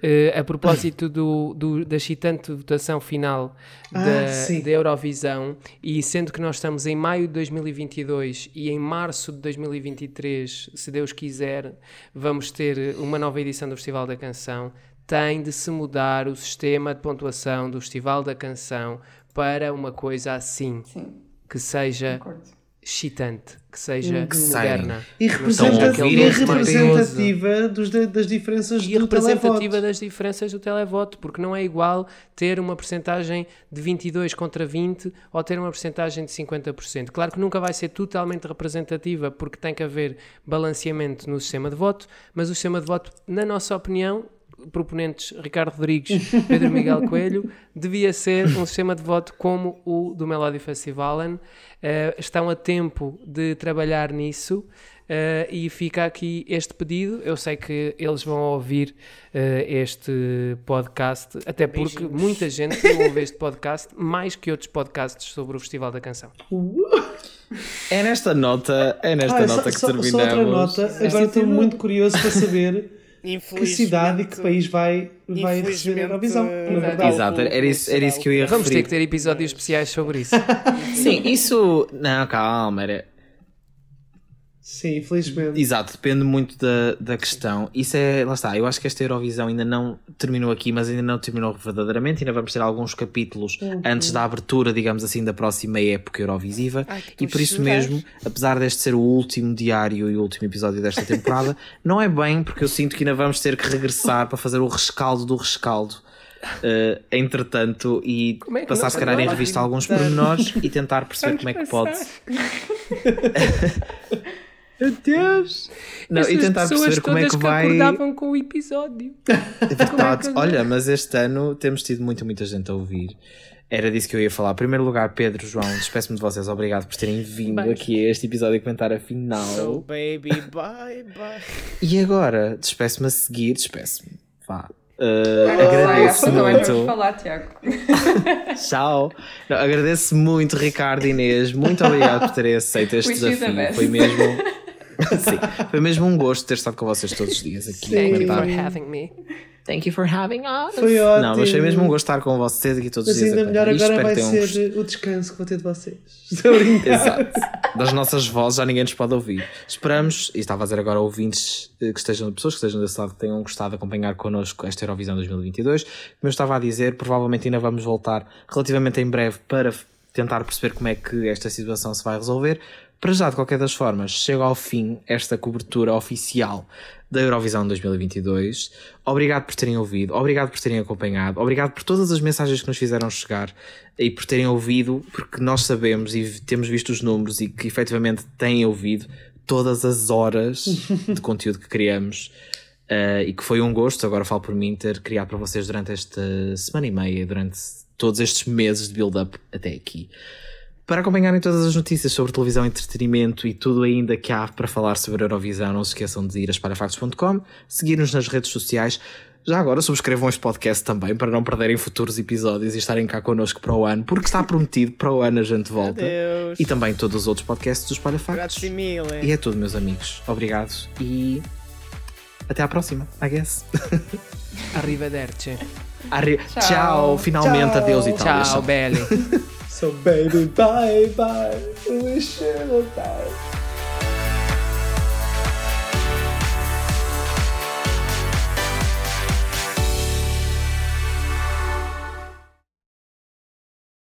Eh, a propósito do, do- da excitante votação final Ah, da, sim. da Eurovisão, e sendo que nós estamos em maio de 2022 e em março de 2023, se Deus quiser, vamos ter uma nova edição do Festival da Canção. Tem de se mudar o sistema de pontuação do Festival da Canção para uma coisa assim Sim, que seja excitante, que seja Exciting. moderna E, representa- Estão a e representativa dos, das diferenças e do representativa televoto. das diferenças do televoto, porque não é igual ter uma percentagem de 22 contra 20 ou ter uma percentagem de 50%. Claro que nunca vai ser totalmente representativa, porque tem que haver balanceamento no sistema de voto, mas o sistema de voto, na nossa opinião, proponentes Ricardo Rodrigues, Pedro Miguel Coelho, (laughs) devia ser um sistema de voto como o do Melody Festivalen. Eh, estão a tempo de trabalhar nisso. eh, e fica aqui este pedido. Eu sei que eles vão ouvir eh, este podcast, até porque Beijinhos. muita gente ouve este podcast mais que outros podcasts sobre o Festival da Canção. É nesta nota, é nesta Ah, nota só, que só- terminamos. só outra nota. Agora estou muito curioso para saber que cidade e que país vai, vai receber a Eurovisão. eh, Na verdade. Exato, era isso, era isso que eu ia Vamos ter referir. que ter episódios especiais sobre isso. (laughs) Sim, isso. Não, calma, era. Sim, infelizmente. Exato, depende muito da, da questão. Isso é, lá está, eu acho que esta Eurovisão ainda não terminou aqui, mas ainda não terminou verdadeiramente. Ainda vamos ter alguns capítulos antes da abertura, digamos assim, da próxima época Eurovisiva. Ai, e por isso mesmo, apesar deste ser o último diário e o último episódio desta temporada, (laughs) não é bem, porque eu sinto que ainda vamos ter que regressar para fazer o rescaldo do rescaldo. eh, entretanto, e é passar se calhar em revista alguns pormenores e tentar perceber como é que pode. (laughs) Meu Deus! Não, e Essas tentar pessoas perceber como é que vai. acordavam com o episódio. (laughs) É verdade. que- Olha, mas este ano temos tido muita, muita gente a ouvir. Era disso que eu ia falar. Em primeiro lugar, Pedro, João, despeço-me de vocês. Obrigado por terem vindo Bem. aqui a este episódio a comentar a final. So baby, bye bye. E agora, despeço-me a seguir, despeço-me. Vá. Uh, agradeço que não é para muito. falar, Tiago. (laughs) Tchau. Não, agradeço muito, Ricardo e Inês. Muito obrigado por terem aceito este desafio. Foi mesmo. (laughs) Sim, foi mesmo um gosto ter estado com vocês todos os dias aqui Thank you for having me. Thank you for having us. Foi ótimo. Não, mas foi mesmo um gosto estar com vocês aqui todos Mas os dias. ainda a melhor agora vai ser o descanso que vou ter de vocês. (laughs) Estou a brincar. Exato. Das nossas vozes já ninguém nos pode ouvir. Esperamos, e estava a dizer agora ouvintes eh, que estejam, pessoas que estejam desse lado, que tenham gostado de acompanhar connosco esta Eurovisão 2022. Como eu estava a dizer, provavelmente ainda vamos voltar relativamente em breve para tentar perceber como é que esta situação se vai resolver. Para já, de qualquer das formas, chega ao fim esta cobertura oficial da Eurovisão 2022. Obrigado por terem ouvido, obrigado por terem acompanhado, obrigado por todas as mensagens que nos fizeram chegar e por terem ouvido, porque nós sabemos e temos visto os números e que efetivamente têm ouvido todas as horas de (laughs) conteúdo que criamos. eh, e que foi um gosto, agora falo por mim, ter criado para vocês durante esta semana e meia, durante todos estes meses de build-up até aqui. Para acompanharem todas as notícias sobre televisão, entretenimento e tudo ainda que há para falar sobre a Eurovisão, não se esqueçam de ir a espalhafactos.com, seguir-nos nas redes sociais. Já agora subscrevam este podcast também para não perderem futuros episódios e estarem cá connosco para o ano, porque está prometido para o ano a gente volta. Adeus. E também todos os outros podcasts do Espalha Factos. Grazie mille. E é tudo, meus amigos. Obrigado e até à próxima, I guess. Arrivederci. Arri- Tchau. Tchau. Finalmente, Tchau. adeus Itália. Ciao, belli. (laughs) So baby, bye bye. Wish you the best.